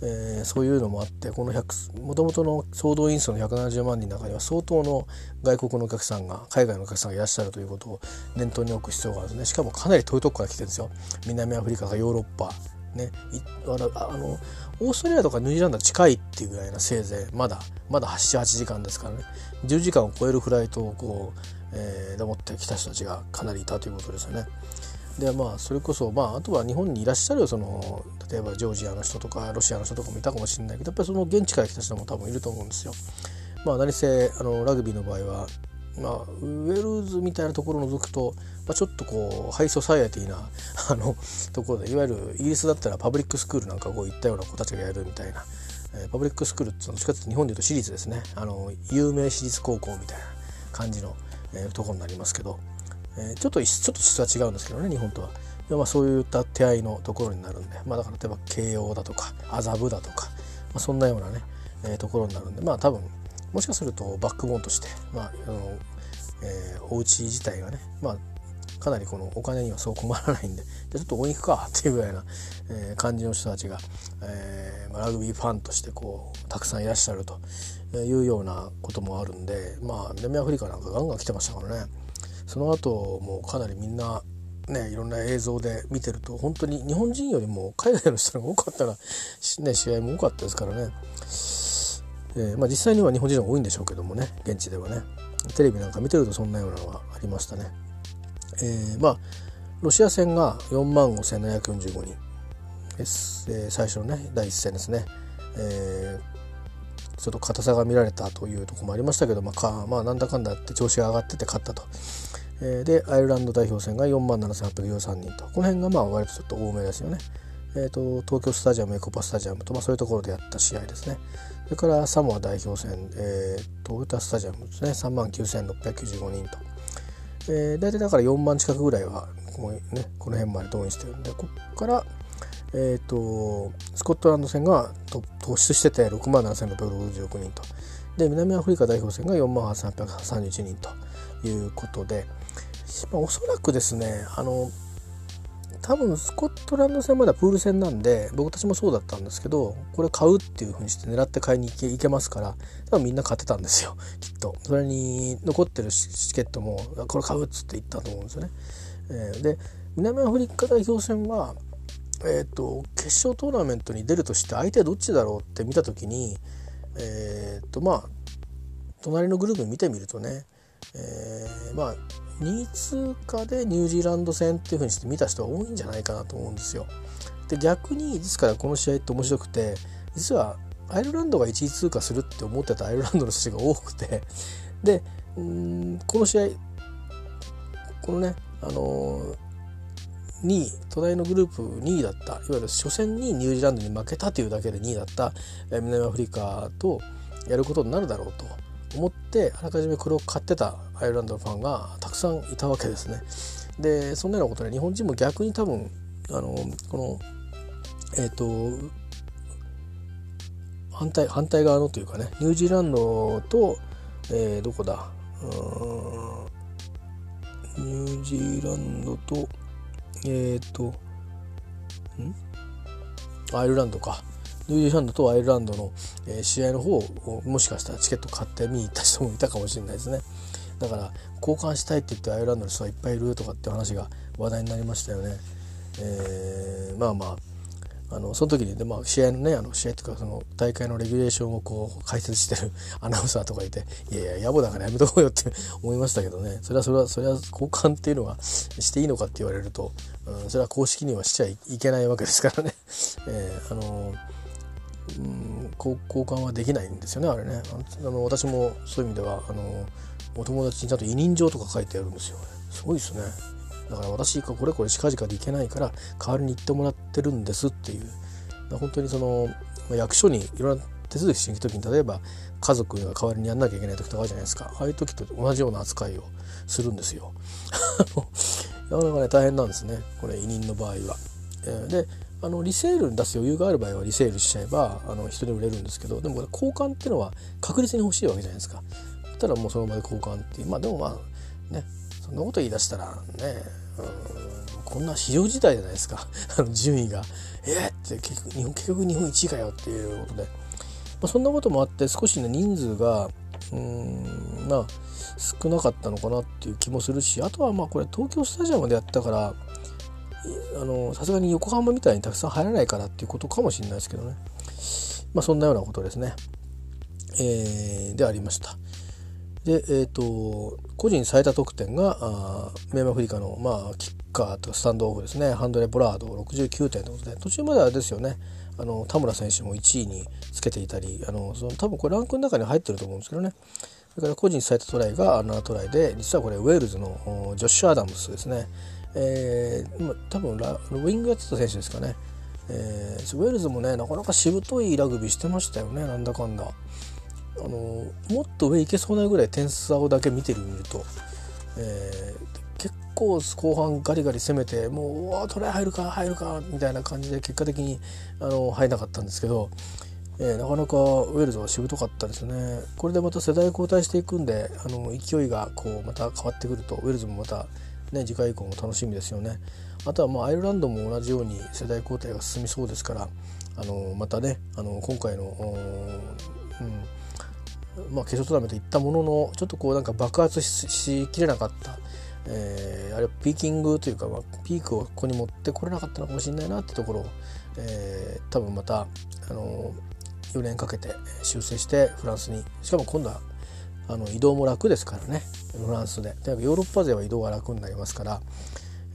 えー、そういうのもあってこのもともとの総動員数の170万人の中には相当の外国のお客さんが海外のお客さんがいらっしゃるということを念頭に置く必要があるんですね。しかもかなり遠いとこから来てるんですよ。南アフリカかヨーロッパ。ね、あのオーストラリアとかニュージーランドは近いっていうぐらいなせいぜいまだまだ78時間ですからね。10時間を超えるフライトをこう、えー、持ってきた人たちがかなりいたということですよね。でまあそれこそまああとは日本にいらっしゃるその例えばジョージアの人とかロシアの人とかもいたかもしれないけどやっぱりその現地から来た人も多分いると思うんですよ。まあ何せあのラグビーの場合はまあ、ウェルズみたいなところを除くと、まあ、ちょっとこうハイソサイエティなあのところでいわゆるイギリスだったらパブリックスクールなんかこういったような子たちがやるみたいな、えー、パブリックスクールってどっちかっていうと日本でいうと私立ですねあの有名私立高校みたいな感じの、えー、ところになりますけど、えー、ちょっとちょっと質は違うんですけどね日本とは。まあ、そういった手合いのところになるんで、まあ、だから例えば慶応だとか麻布だとか、まあ、そんなようなね、えー、ところになるんで。まあ多分もしかするとバックボーンとして、まあ、あのえー、お家自体がねまあかなりこのお金にはそう困らないんで。じゃちょっと応援行くか っていうぐらいな、えー、感じの人たちが、えー、ラグビーファンとしてこうたくさんいらっしゃるというようなこともあるんで。まあ南アフリカなんかガンガン来てましたからね。その後もうかなりみんなねいろんな映像で見てると本当に日本人よりも海外の人が多かったら、ね、試合も多かったですからね、えー、まあ、実際には日本人が多いんでしょうけどもね現地ではね。テレビなんか見てるとそんなようなのがありましたね。えー、まあロシア戦が4万5745人。です、えー、最初のね第一戦ですね、えー、ちょっと硬さが見られたというところもありましたけど、まあ、かまあなんだかんだって調子が上がってて勝ったと。えー、でアイルランド代表戦が4万7843人と。この辺がまあ割とちょっと多めですよね。えーと、東京スタジアムエコパスタジアムと、まあ、そういうところでやった試合ですね。それからサモア代表戦、えー、トヨタスタジアムですね。3万9695人と、えー、大体だから4万近くぐらいはこの,、ね、この辺まで動員してるんでここから、えーと、スコットランド戦が突出してて6万7666人と。で南アフリカ代表戦が4万831人ということで、まあ、おそらくですねあの多分スコットランド戦まだプール戦なんで僕たちもそうだったんですけどこれ買うっていうふうにして狙って買いに行け行けますから多分みんな買ってたんですよきっとそれに残ってるチケットもこれ買うっつって言ったと思うんですよね。えー、で南アフリカ代表戦は、えーと、決勝トーナメントに出るとして相手はどっちだろうって見た時にえっ、とまあ隣のグループ見てみるとね、えー、まあ2位通過でニュージーランド戦っていうふうにして見た人は多いんじゃないかなと思うんですよ。で逆にですからこの試合って面白くて実はアイルランドが1位通過するって思ってたアイルランドの人が多くてでうんこの試合このねあのー、2位隣のグループ2位だったいわゆる初戦にニュージーランドに負けたというだけで2位だった南アフリカとやることになるだろうと思ってあらかじめこれを買ってたアイルランドのファンがたくさんいたわけですね。でそんなようなことで日本人も逆に多分あのこのえっ、ー、と反対反対側のというかねニュージーランドと、えー、どこだニュージーランドとえっ、とん？アイルランドか。ニュージーランドとアイルランドの、え、試合の方をもしかしたらチケット買って見に行った人もいたかもしれないですね。だから交換したいって言ってアイルランドの人がいっぱいいるとかって話が話題になりましたよね、えー、まあまあ。あのその時にで、まあ、試合のねあの試合というかその大会のレギュレーションをこう解説してる アナウンサーとかいていやいや野暮だからやめとこうよって 思いましたけどね。それはそれはそれは交換っていうのは していいのかって言われると、うん、それは公式にはしちゃいけないわけですからね、えー、あのうん、交換はできないんですよねあれね。あの私もそういう意味ではあのお友達にちゃんと委任状とか書いてあるんですよすごいですね。だから私がこれこれ近々で行けないから代わりに行ってもらってるんですっていう本当にその役所にいろんな手続きしに行く時に例えば家族が代わりにやんなきゃいけない時とかあるじゃないですかああいう時と同じような扱いをするんですよ。なかなかね大変なんですねこれ委任の場合は。であのリセールに出す余裕がある場合はリセールしちゃえばあの人に売れるんですけどでも交換っていうのは確実に欲しいわけじゃないですか。たらもうその場で交換っていうまあでもまあねそんなこと言い出したらねこんな非常事態じゃないですか。順位が。えー、って結局日本結局日本1位かよっていうことで、まあ、そんなこともあって少しね人数がうんまあ少なかったのかなっていう気もするしあとはまあこれ東京スタジアムでやったからあのさすがに横浜みたいにたくさん入らないからっていうことかもしれないですけどね。まあそんなようなことですね、えー、でありました。でえっ、ー、と個人最多得点があ南アフリカの、まあ、キッカーとかスタンドオフですね。ハンドレ・ボラード69点ということで途中まではですよね。あの田村選手も1位につけていたりあのその多分これランクの中に入ってると思うんですけどね。それから個人最多トライが7トライで実はこれウェールズのジョッシュ・アダムスですね。えー、多分ウィングやってた選手ですかね、えー、ウェールズもねなかなかしぶといラグビーしてましたよね。なんだかんだ。あのもっと上行けそうなぐらい点差をだけ見てる見ると、えー、結構後半ガリガリ攻めてもう「うトライ入るか入るか」みたいな感じで結果的にあの入らなかったんですけど、えー、なかなかウェールズはしぶとかったですねこれでまた世代交代していくんであの勢いがこうまた変わってくるとウェールズもまたね、次回以降も楽しみですよね。あとはまあアイルランドも同じように世代交代が進みそうですからあのまたねあの今回の、うんまあ、決勝トーナメント行ったもののちょっとこうなんか爆発しきれなかった。えー、あれピーキングというか、まあ、ピークをここに持ってこれなかったのかもしれないなってところを、えー、多分また、あの4年かけて修正してフランスに。しかも今度はあの移動も楽ですからね。フランスで。ヨーロッパ勢は移動が楽になりますから、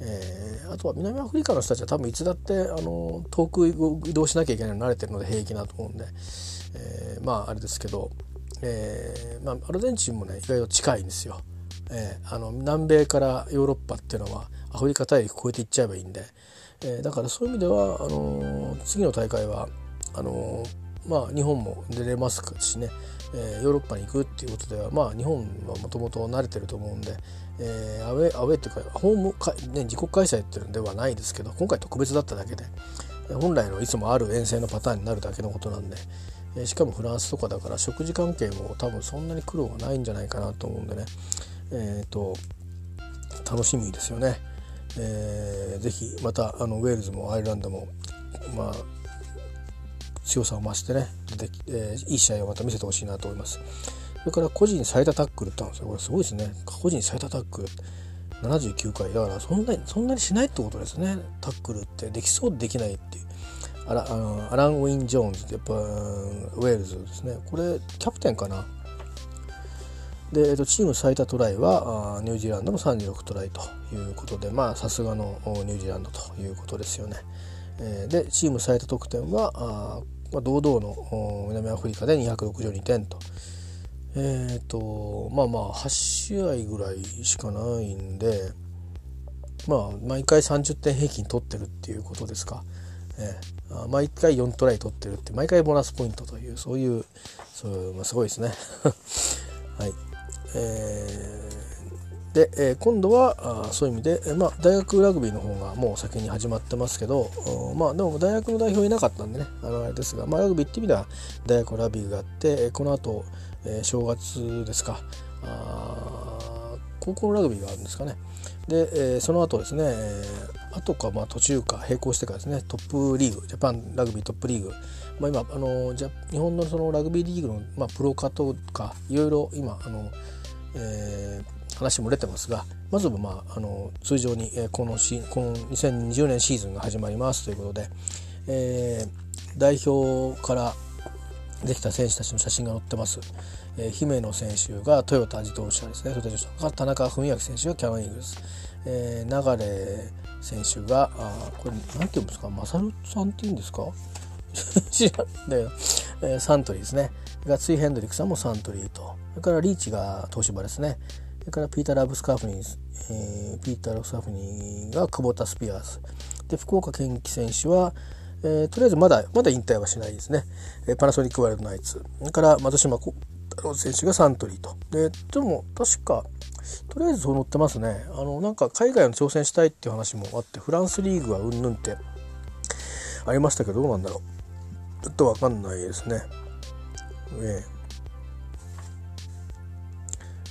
えー、あとは南アフリカの人たちは多分いつだってあの遠く移動しなきゃいけないの慣れてるので平気だと思うんで、えー、まああれですけど、えーまあ、アルゼンチンもね意外と近いんですよ。えー、あの南米からヨーロッパっていうのはアフリカ大陸越えていっちゃえばいいんで、えー、だからそういう意味ではあのー、次の大会はあの、まあ日本も出れますしね、えー、ヨーロッパに行くっていうことではまあ日本はもともと慣れてると思うんで、えー、アウェーアウェーっていうかホームか、ね、自国開催っていうのではないですけど今回特別だっただけで本来のいつもある遠征のパターンになるだけのことなんで、しかもフランスとかだから食事関係も多分そんなに苦労がないんじゃないかなと思うんでね。えーと、楽しみですよね。えー、ぜひまたあのウェールズもアイルランドも、まあ、強さを増してね出て、えー、いい試合をまた見せてほしいなと思います。それから個人最多タックルってあるんですよ。これすごいですね。個人最多タックル。79回。だからそんなにそんなにしないってことですね。タックルって。できそうできないっていう。あらあのアラン・ウィン・ジョーンズってやっぱウェールズですねこれキャプテンかなで、えっと、チーム最多トライはニュージーランドの36トライということでまあさすがのニュージーランドということですよね。えー、でチーム最多得点は、まあ、堂々の南アフリカで262点と。えっ、ー、とまあまあ8試合ぐらいしかないんでまあ毎回30点平均取ってるっていうことですか。えー、毎回4トライ取ってるって毎回ボーナスポイントというそういうそう、まあ、すごいですね。はい。えー、で、えー、今度はあそういう意味で、えー、まあ、大学ラグビーの方がもう先に始まってますけどまあでも大学の代表いなかったんでねあのあれですが、まあ、ラグビーっていう意味では大学ラグビーがあってこの後、えー、正月ですか。あ高校のラグビーがあるんですかね。で、えー、その後ですね、えー、後かまあ途中か並行してからですねトップリーグジャパンラグビートップリーグまあ、今あのじゃ日本のそのラグビーリーグの、まあ、プロ化とかいろいろ今あの、えー、話も出てますがまずは、まあ、あの通常に、えー、このシこの2020年シーズンが始まりますということで、えー、代表からできた選手たちの写真が載ってます。えー、姫野選手がトヨタ自動車ですね。田中文明選手がキャノンイーグルス。えー、流選手があこれ何て言うんですか？マサルさんっていうんですか？知らんだよ、えー、サントリーですね。がツイ・ヘンドリックさんもサントリーと。それからリーチが東芝ですね。それからピーター・ラブスカーフニー、えー、ピーター・ラブスカーフニーが久保田スピアーズ。で福岡堅樹選手は、えー、とりあえずまだまだ引退はしないですね、えー、パナソニックワイルドナイツそれから松島太郎選手がサントリーとででも確かとりあえずそう載ってますねあのなんか海外の挑戦したいっていう話もあってフランスリーグはうんぬんってありましたけどどうなんだろうちょっとわかんないですね。ええ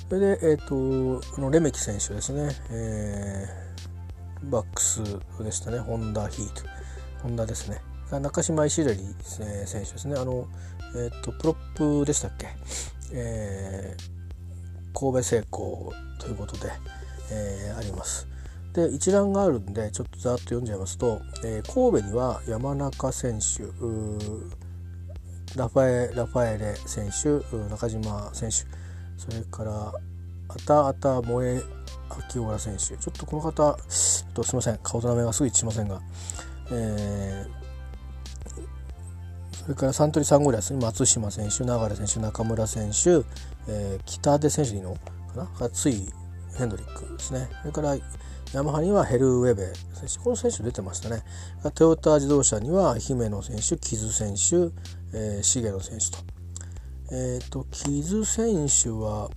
それで、えっ、ー、と、のレメキ選手ですね。えー、バックスでしたね。ホンダヒート。ホンダですね。中島石レリ選手ですね。あの、えっ、ー、と、プロップでしたっけ？えー、神戸製鋼ということで、えー、あります。で一覧があるんでちょっとざっと読んじゃいますと、えー、神戸には山中選手ラファエラファエレ選手中島選手それからあたあた萌え秋浦選手ちょっとこの方とすみません顔と名前がすぐ一致しませんが、え、それからサントリーサンゴリアスに松島選手流選手中村選手、えー、北出選手にのかな？ついヘンドリックですね。それからヤマハにはヘル・ウェベ選手。この選手出てましたね。トヨタ自動車には姫野選手木津選手、えー、重野選手と。えっ、ー、と木津選手は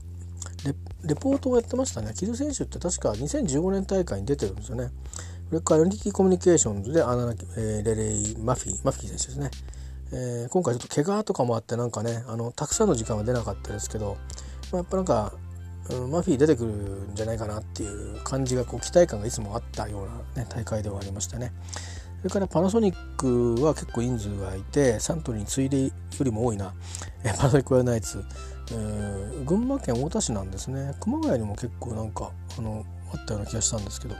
レポートをやってましたね。木津選手って確か2015年大会に出てるんですよね。それからユニティコミュニケーションズでアナ、えー、レレイ・マフィーマフィー選手ですね、えー、今回ちょっと怪我とかもあってなんかねあのたくさんの時間は出なかったですけど、まあ、やっぱなんかマフィー出てくるんじゃないかなっていう感じがこう期待感がいつもあったような、ね、大会ではありましたね。それからパナソニックは結構人数がいてサントリーに次いでよりも多いな。えパナソニックワイナイツ、えー、群馬県太田市なんですね。熊谷にも結構なんかあのあったような気がしたんですけど、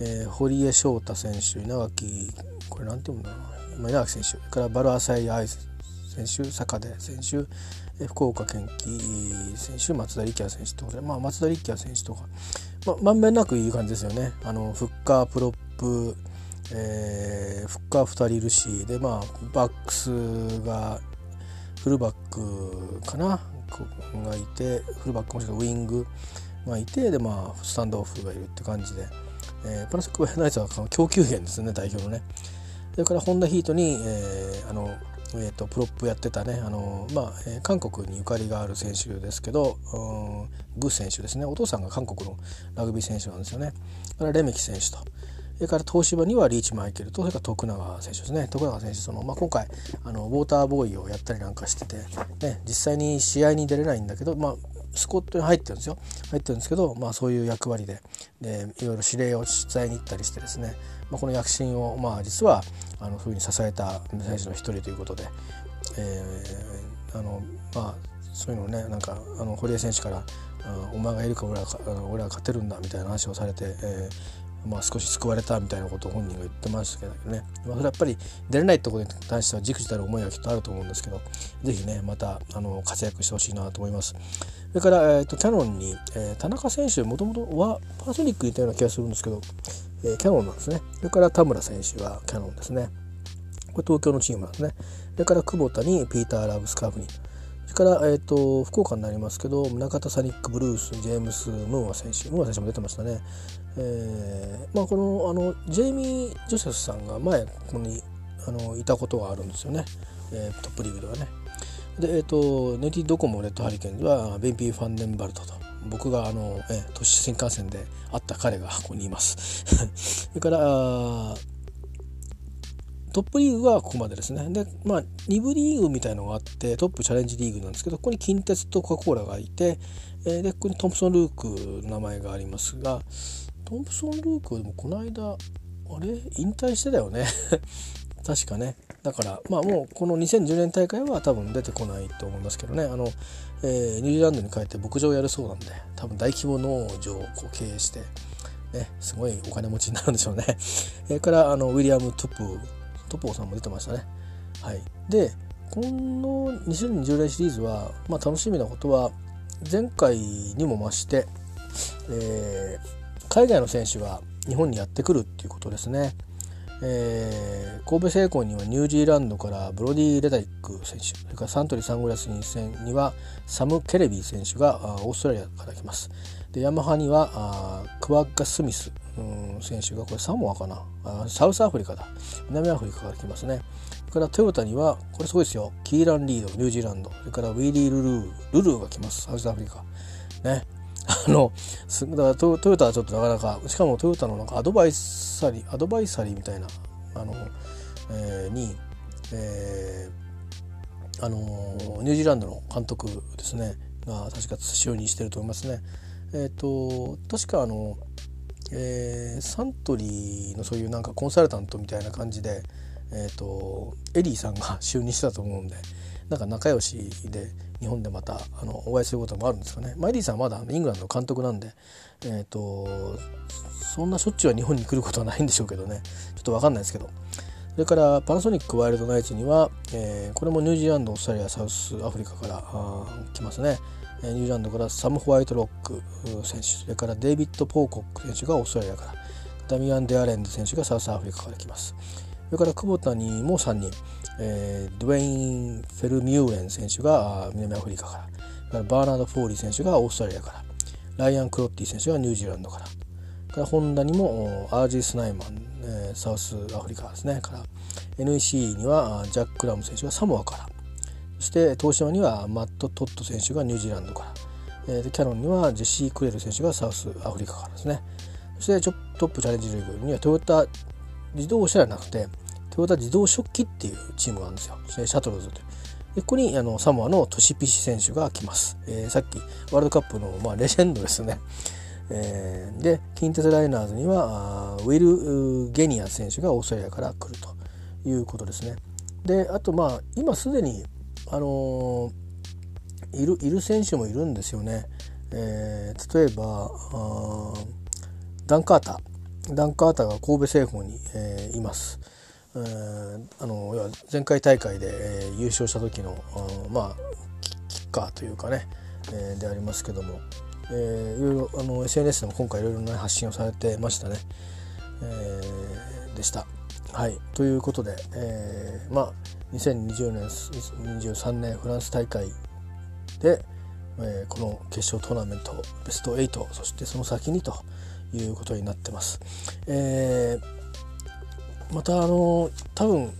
えー、堀江翔太選手稲垣これなんていうんだろうな。稲垣選手からバルアサイアイ選手坂出選手福岡堅樹選手松田力也選手とかまあ、松田力也選手とか、ま、んべんなくいい感じですよね。あのフッカープロップえー、フッカー2人いるしでまあバックスがフルバックかながいてフルバックもしくはウイングがいてでまあスタンドオフがいるって感じで、えー、パナソックナイツは供給源ですね代表のねそれからホンダヒートに、えー、あのえーと、プロップやってたねあの、まあえー、韓国にゆかりがある選手ですけど、うん、グ選手ですね。お父さんが韓国のラグビー選手なんですよね。からレメキ選手と。それから東芝にはリーチマイケルとそれから徳永選手ですね。徳永選手その、まあ、今回あのウォーターボーイをやったりなんかしてて、ね、実際に試合に出れないんだけど、まあ、スコットに入ってるんですよ。入ってるんですけど、まあ、そういう役割で。でいろいろ指令を伝えに行ったりしてですね、まあ、この躍進を、まあ、実はあのそういうふうに支えた選手の一人ということで、えー、あのまあそういうのをねなんかあの堀江選手から「お前がいるか俺は俺は勝てるんだ」みたいな話をされて、えーまあ、少し救われたみたいなことを本人が言ってましたけどね、まあ、それはやっぱり出れないところに対してはじくじたる思いはきっとあると思うんですけど是非ねまたあの活躍してほしいなと思います。それから、えーと、キャノンに、えー、田中選手もともとはパーソニックにいたような気がするんですけど、えー、キャノンなんですね。それから田村選手はキャノンですね。これ東京のチームなんですね。それから久保田にピーター・ラブスカーフにそれから、えーと、福岡になりますけど中田サニック・ブルースジェームス・ムーア選手。ムーア選手も出てましたね、えーまあ、このあのジェイミー・ジョセフさんが前ここにあのいたことがあるんですよね、えー、トップリーグではね。で、えーと、ネティドコモレッドハリケーンではベンピー・ファンデンバルトと僕があの、えー、都市新幹線で会った彼がここにいます。それからトップリーグはここまでですね。で、まあ、2部リーグみたいのがあって、トップチャレンジリーグなんですけど、ここに近鉄とコカ・コーラがいて、えー、で、ここにトンプソン・ルークの名前がありますが、トンプソン・ルークでもこの間、あれ？引退してたよね。確かね。だから、まあもうこの2010年大会は多分出てこないと思いますけどね。あの、えー、ニュージーランドに帰って牧場をやるそうなんで、多分大規模農場をこう経営して、ね、すごいお金持ちになるんでしょうね。それから、あの、ウィリアム・トップトポーさんも出てましたね。はい、でこの2020年シリーズは、まあ、楽しみなことは前回にも増して、えー、海外の選手が日本にやってくるっていうことですね。えー、神戸製鋼にはニュージーランドからブロディ・レダイック選手それからサントリーサングラスにはサム・ケレビー選手がオーストラリアから来ます。でヤマハにはあクワッガ・スミスうん選手がこれサモアかな？あサウスアフリカだ。南アフリカから来ますね。それからトヨタにはこれすごいですよ。キーラン・リードニュージーランド。それからウィリー・ルルールルーが来ます。サウスアフリカ。ね。あのだからトヨタはちょっとなかなかしかもトヨタのなんかアドバイサリーアドバイサリーみたいなあの、えー、に、えー、あのニュージーランドの監督ですねが確か就任してると思いますね。えっ、ー、と確かあのえー、サントリーのそういうなんかコンサルタントみたいな感じで、えーと、エリーさんが 就任したと思うんでなんか仲良しで日本でまたあのお会いすることもあるんですかね、まあ、エリーさんはまだイングランドの監督なんで、えーと、そんなしょっちゅうは日本に来ることはないんでしょうけどね。ちょっと分かんないですけど。それからパナソニックワイルドナイツには、えー、これもニュージーランドオーストラリアサウスアフリカから来ますね。ニュージーランドからサム・ホワイトロック選手。それからデイビッド・ポーコック選手がオーストラリアからダミアン・デアレンデ選手がサウスアフリカから来ます。それからクボタにも3人、えー、ドウェイン・フェルミューレン選手が南アフリカから。バーナード・フォーリー選手がオーストラリアから。ライアン・クロッティ選手がニュージーランドから。からホンダにも RG・スナイマン、えー、サウスアフリカですね。から。NEC にはジャック・ラム選手がサモアから。そして東芝にはマット・トット選手がニュージーランドから、えー、キャノンにはジェシー・クレル選手がサウスアフリカからですね。そしてトップチャレンジリーグにはトヨタ自動車じゃなくてトヨタ自動食器っていうチームがあるんですよ。シャトルズというでここにあのサモアのトシピシ選手が来ます、えー、さっきワールドカップの、まあ、レジェンドですね、えー、で近鉄ライナーズにはウィル・ゲニア選手がオーストラリアから来るということですね。であとまあ今すでにあのいるいる選手もいるんですよね。えー、例えばダン・カーター。ダン・カータが神戸製法に、えー、います。え、あの前回大会で、えー、優勝した時のまあキッカーというかね、えー、でありますけども、えー、いろいろあの SNS でも今回いろいろな発信をされてましたね、えー、でした。はいということで、えー、まあ2020年23年フランス大会で、えー、この決勝トーナメントベスト8そしてその先にということになってます。えー、またあの多分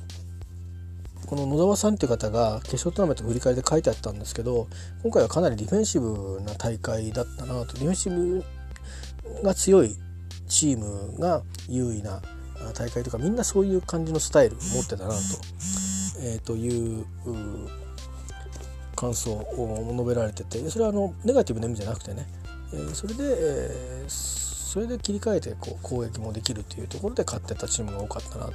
この野沢さんという方が決勝トーナメント振り返りで書いてあったんですけど今回はかなりディフェンシブな大会だったなと。ディフェンシブが強いチームが優位な大会とかみんなそういう感じのスタイル持ってたなと,、えー、という感想を述べられててそれはあのネガティブな意味じゃなくてね、えー、それで、えー、それで切り替えてこう攻撃もできるというところで勝ってたチームが多かったな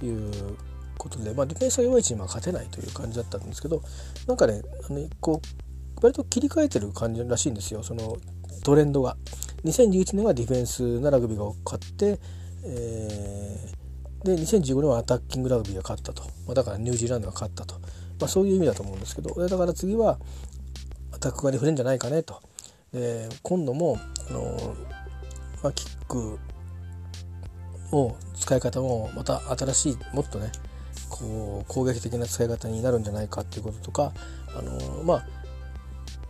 ということで、まあ、ディフェンスが弱いチームは勝てないという感じだったんですけどなんかねあのこう割と切り替えてる感じらしいんですよそのトレンドが。2011年はディフェンスなラグビーが勝って、えー、で2015年はアタッキングラグビーが勝ったと、まあ、だからニュージーランドが勝ったと、まあ、そういう意味だと思うんですけどだから次はアタック側に触れるんじゃないかねと。で今度もあの、まあ、キックを使い方もまた新しいもっとねこう攻撃的な使い方になるんじゃないかっていうこととかあのまあ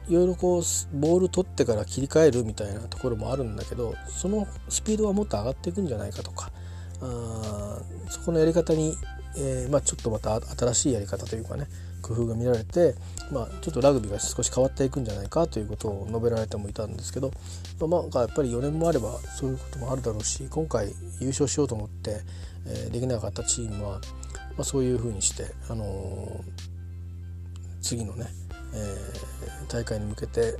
いろいろこうボール取ってから切り替えるみたいなところもあるんだけどそのスピードはもっと上がっていくんじゃないかとかあそこのやり方に、えー、まあ、ちょっとまた新しいやり方というかね工夫が見られて、まあ、ちょっとラグビーが少し変わっていくんじゃないかということを述べられてもいたんですけど、まあ、やっぱり4年もあればそういうこともあるだろうし今回優勝しようと思って、えー、できなかったチームはまあ、そういうふうにして、あのー、次のね、えー、大会に向けて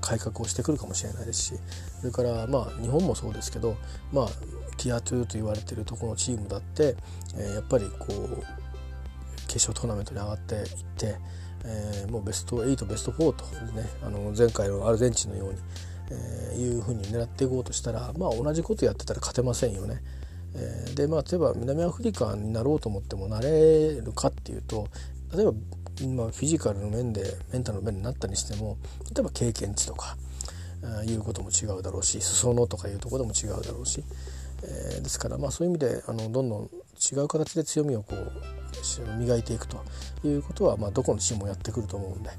改革をしてくるかもしれないですしそれからまあ日本もそうですけどまあティア2と言われてるところのチームだって、えー、やっぱりこう決勝トーナメントに上がっていって、えー、もうベスト8ベスト4とねあの前回のアルゼンチンのように、えー、いうふうに狙っていこうとしたらまあ同じことやってたら勝てませんよね。えー、でまあ例えば南アフリカになろうと思ってもなれるかっていうと例えば今フィジカルの面でメンタルの面になったにしても例えば経験値とかいうことも違うだろうし裾野とかいうとこでも違うだろうし、えー、ですからまあそういう意味であのどんどん違う形で強みをこう磨いていくということは、まあ、どこのチームもやってくると思うんで、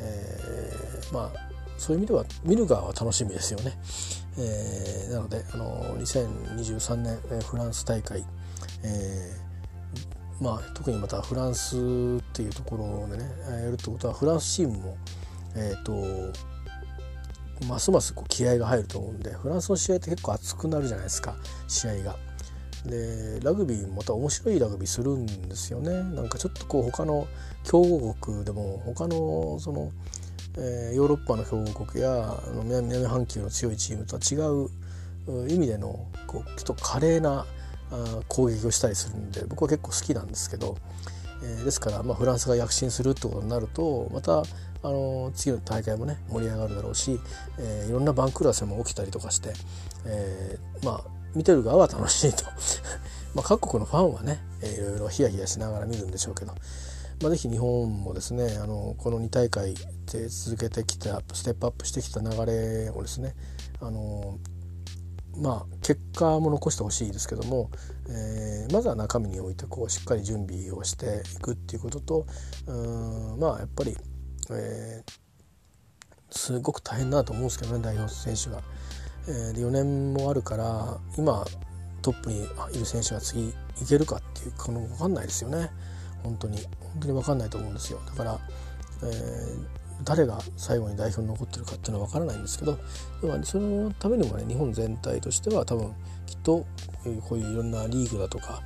えー、まあそういう意味では見る側は楽しみですよね。えー、なのであの2023年フランス大会、えー、まあ、特にまたフランスっていうところでねやるってことはフランスチームも、えーと、ますますこう気合が入ると思うんでフランスの試合って結構熱くなるじゃないですか試合が。でラグビーまた面白いラグビーするんですよね。なんかちょっとこう他の強豪国でも他のそのえー、ヨーロッパの強豪国や南半球の強いチームとは違う意味でのこうちょっと華麗なあ攻撃をしたりするんで僕は結構好きなんですけど、えー、ですから、まあ、フランスが躍進するってことになるとまたあの次の大会もね盛り上がるだろうし、えー、いろんな番狂わせも起きたりとかして、えー、まあ見てる側は楽しいと ま各国のファンはね、えー、いろいろヒヤヒヤしながら見るんでしょうけど、まあ、ぜひ日本もですねあのこの2大会で続けてきたステップアップしてきた流れをですねあのまあ結果も残してほしいですけども、えー、まずは中身においてこうしっかり準備をしていくっていうこととうんまあやっぱり、えー、すごく大変だと思うんですけどね代表選手が。えー、4年もあるから今トップにいる選手が次いけるかっていうか分かんないですよね。本当に本当に分かんないと思うんですよだから、えー、誰が最後に代表に残ってるかっていうのは分からないんですけどでもそのためにもね日本全体としては多分きっとこういういろんなリーグだとか、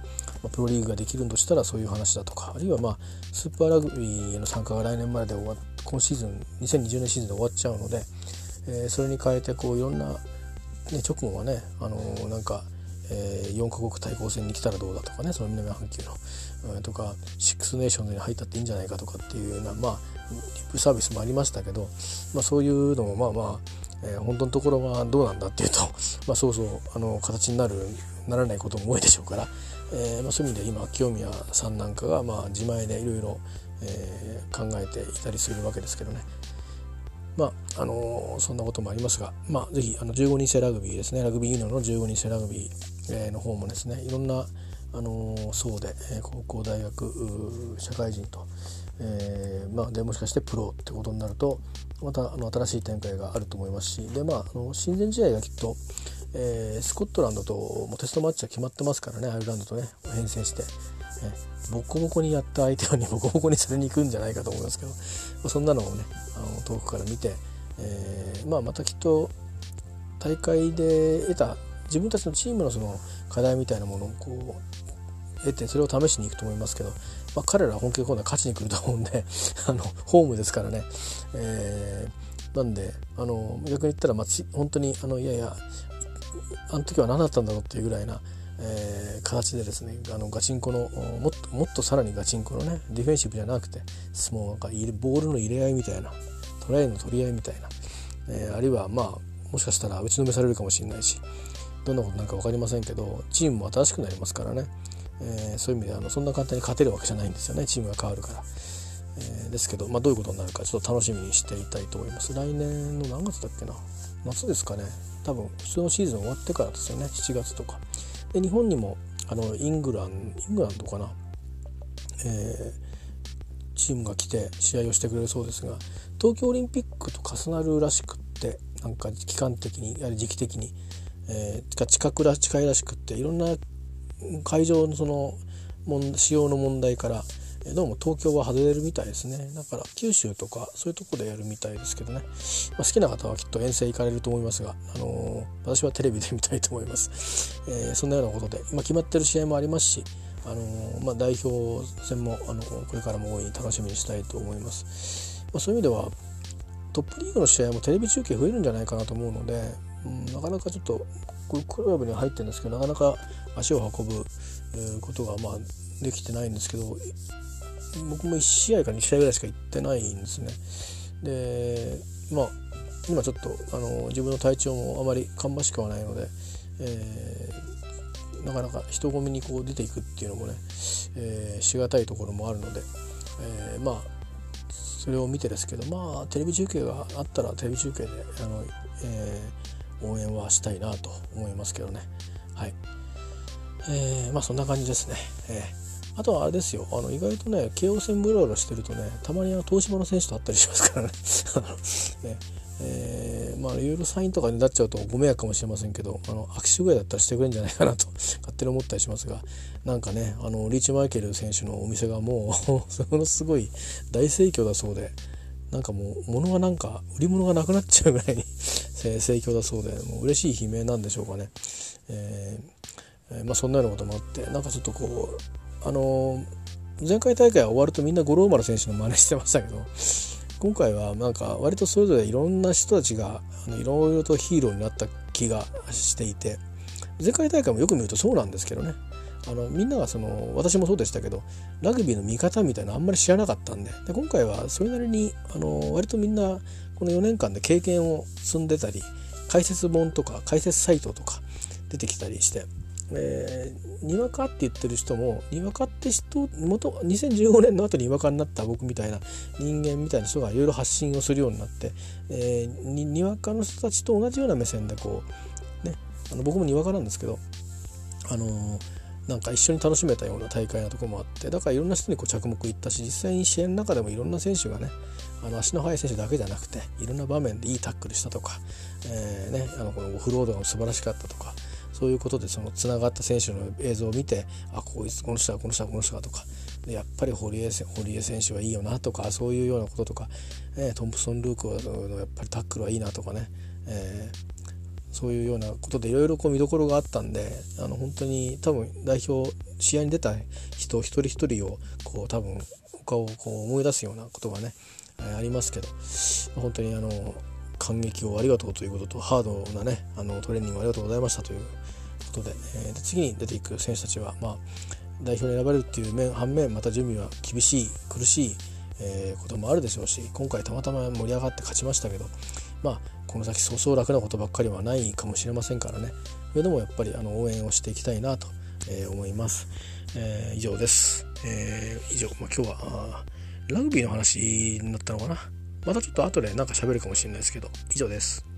プロリーグができるんとしたらそういう話だとかあるいはまあスーパーラグビーへの参加が来年までで終わ今シーズン2020年シーズンで終わっちゃうので、えー、それに変えてこういろんな、ね、直後はねあのー、なんかえー、4カ国対抗戦に来たらどうだとかねその南半球の、うん、とかシックスネーションズに入ったっていいんじゃないかとかっていうようなまあリップサービスもありましたけど、まあ、そういうのもまあまあえー、本当のところはどうなんだっていうと、まあ、そうそうあの形になるならないことも多いでしょうから、えーまあ、そういう意味で今清宮さんなんかが、まあ、自前でいろいろ考えていたりするわけですけどね。まああの、そんなこともありますが、まあ、ぜひあの15人制ラグビーですね。ラグビーユニオンの15人制ラグビー、の方もですねいろんな、あのー、層で、高校大学社会人と、えーまあ、でもしかしてプロってことになるとまたあの新しい展開があると思いますしで、まあ、あの親善試合がきっと、えー、スコットランドともテストマッチは決まってますからねアイルランドとね編成して、えボコボコにやった相手にボコボコにされに行くんじゃないかと思いますけど、まあ、そんなのをね遠くから見て、えーまあ、またきっと大会で得た自分たちのチームのその課題みたいなものをこう得てそれを試しに行くと思いますけど、まあ、彼らは本気で今度は勝ちに来ると思うんで あのホームですからね、えー、なんであの逆に言ったら、まあ、本当にあのいやいやあの時は何だったんだろうっていうぐらいな、えー、形でですねあのガチンコのもっともっとさらにガチンコのねディフェンシブじゃなくてもうなんかボールの入れ合いみたいなトライの取り合いみたいな、えー、あるいはまあもしかしたら打ちのめされるかもしれないしどんなことなんか分かりませんけどチームも新しくなりますからね、えー、そういう意味であのそんな簡単に勝てるわけじゃないんですよねチームが変わるから。え、ですけど、まあ、どういうことになるかちょっと楽しみにしていたいと思います。来年の何月だっけな？夏ですかね多分普通のシーズン終わってからですよね7月とか。で日本にもあのイングランイングランドかな、えー、チームが来て試合をしてくれるそうですが東京オリンピックと重なるらしくってなんか期間的にやはり時期的に、えー、近くら近いらしくっていろんな会場のその使用の問題からどうも東京は外れるみたいですね。だから九州とかそういうとこでやるみたいですけどね、まあ、好きな方はきっと遠征行かれると思いますが、あのー、私はテレビで見たいと思います、えー、そんなようなことで、まあ、決まってる試合もありますし、あのー、まあ、代表戦もあのこれからも大いに楽しみにしたいと思います、まあ、そういう意味ではトップリーグの試合もテレビ中継増えるんじゃないかなと思うので、うん、なかなかちょっとクラブに入ってるんですけどなかなか足を運ぶことがまあできてないんですけど僕も1試合か2試合ぐらいしか行ってないんですね。でまあ今ちょっとあの自分の体調もあまり芳しくはないので、えー、なかなか人混みにこう出ていくっていうのもね、えー、しがたいところもあるので、えー、まあそれを見てですけどまあテレビ中継があったらテレビ中継であの、えー、応援はしたいなと思いますけどね。はい、えー、まあそんな感じですね、えー。あとはあれですよ、あの意外とね、京王線ブローロしてるとね、たまにあの東芝の選手と会ったりしますからね。ね。えー、まあいろいろサインとかになっちゃうとご迷惑かもしれませんけどあの握手ぐらいだったらしてくれるんじゃないかなと 勝手に思ったりしますがなんかねあのリーチマイケル選手のお店がもう ものすごい大盛況だそうでなんかもう物がなんか売り物がなくなっちゃうぐらいに盛況だそうでもう嬉しい悲鳴なんでしょうかね、えーえー、まあそんなようなこともあってなんかちょっとこうあの前回大会は終わるとみんな五郎丸選手の真似してましたけど今回はなんか割とそれぞれいろんな人たちがあのいろいろとヒーローになった気がしていて前回大会もよく見るとそうなんですけどね。あのみんながその私もそうでしたけどラグビーの見方みたいなのあんまり知らなかったんでで今回はそれなりにあの割とみんなこの4年間で経験を積んでたり解説本とか解説サイトとか出てきたりしてえー、にわかって言ってる人もにわかって人元2015年の後ににわかになった僕みたいな人間みたいな人がいろいろ発信をするようになって、えー、ににわかの人たちと同じような目線でこうねあの僕もにわかなんですけどあのー、なんか一緒に楽しめたような大会なとこもあってだからいろんな人にこう着目いったし実際に試合の中でもいろんな選手がねあの足の速い選手だけじゃなくていろんな場面でいいタックルしたとか、えーね、あのこのオフロードが素晴らしかったとかそういうことでそのつながった選手の映像を見てあこいつこの人はこの人はこの人はとかやっぱり堀江堀江選手はいいよなとかそういうようなこととか、えー、トンプソン・ルークのやっぱりタックルはいいなとかね、えー、そういうようなことでいろいろ見どころがあったんであの本当に多分代表試合に出た人一人一人をこう多分他をこう思い出すようなことがね、えー、ありますけど本当にあの感激をありがとうということとハードなねあのトレーニングありがとうございましたということで,、えー、で次に出ていく選手たちは、まあ、代表に選ばれるっていう面反面また準備は厳しい苦しい、えー、こともあるでしょうし今回たまたま盛り上がって勝ちましたけどまあこの先そうそう楽なことばっかりはないかもしれませんからね。それでもやっぱりあの応援をしていきたいなと、えー、思います、えー、以上です、えー、以上、まあ、今日はラグビーの話になったのかな。またちょっと後でなんか喋るかもしれないですけど以上です。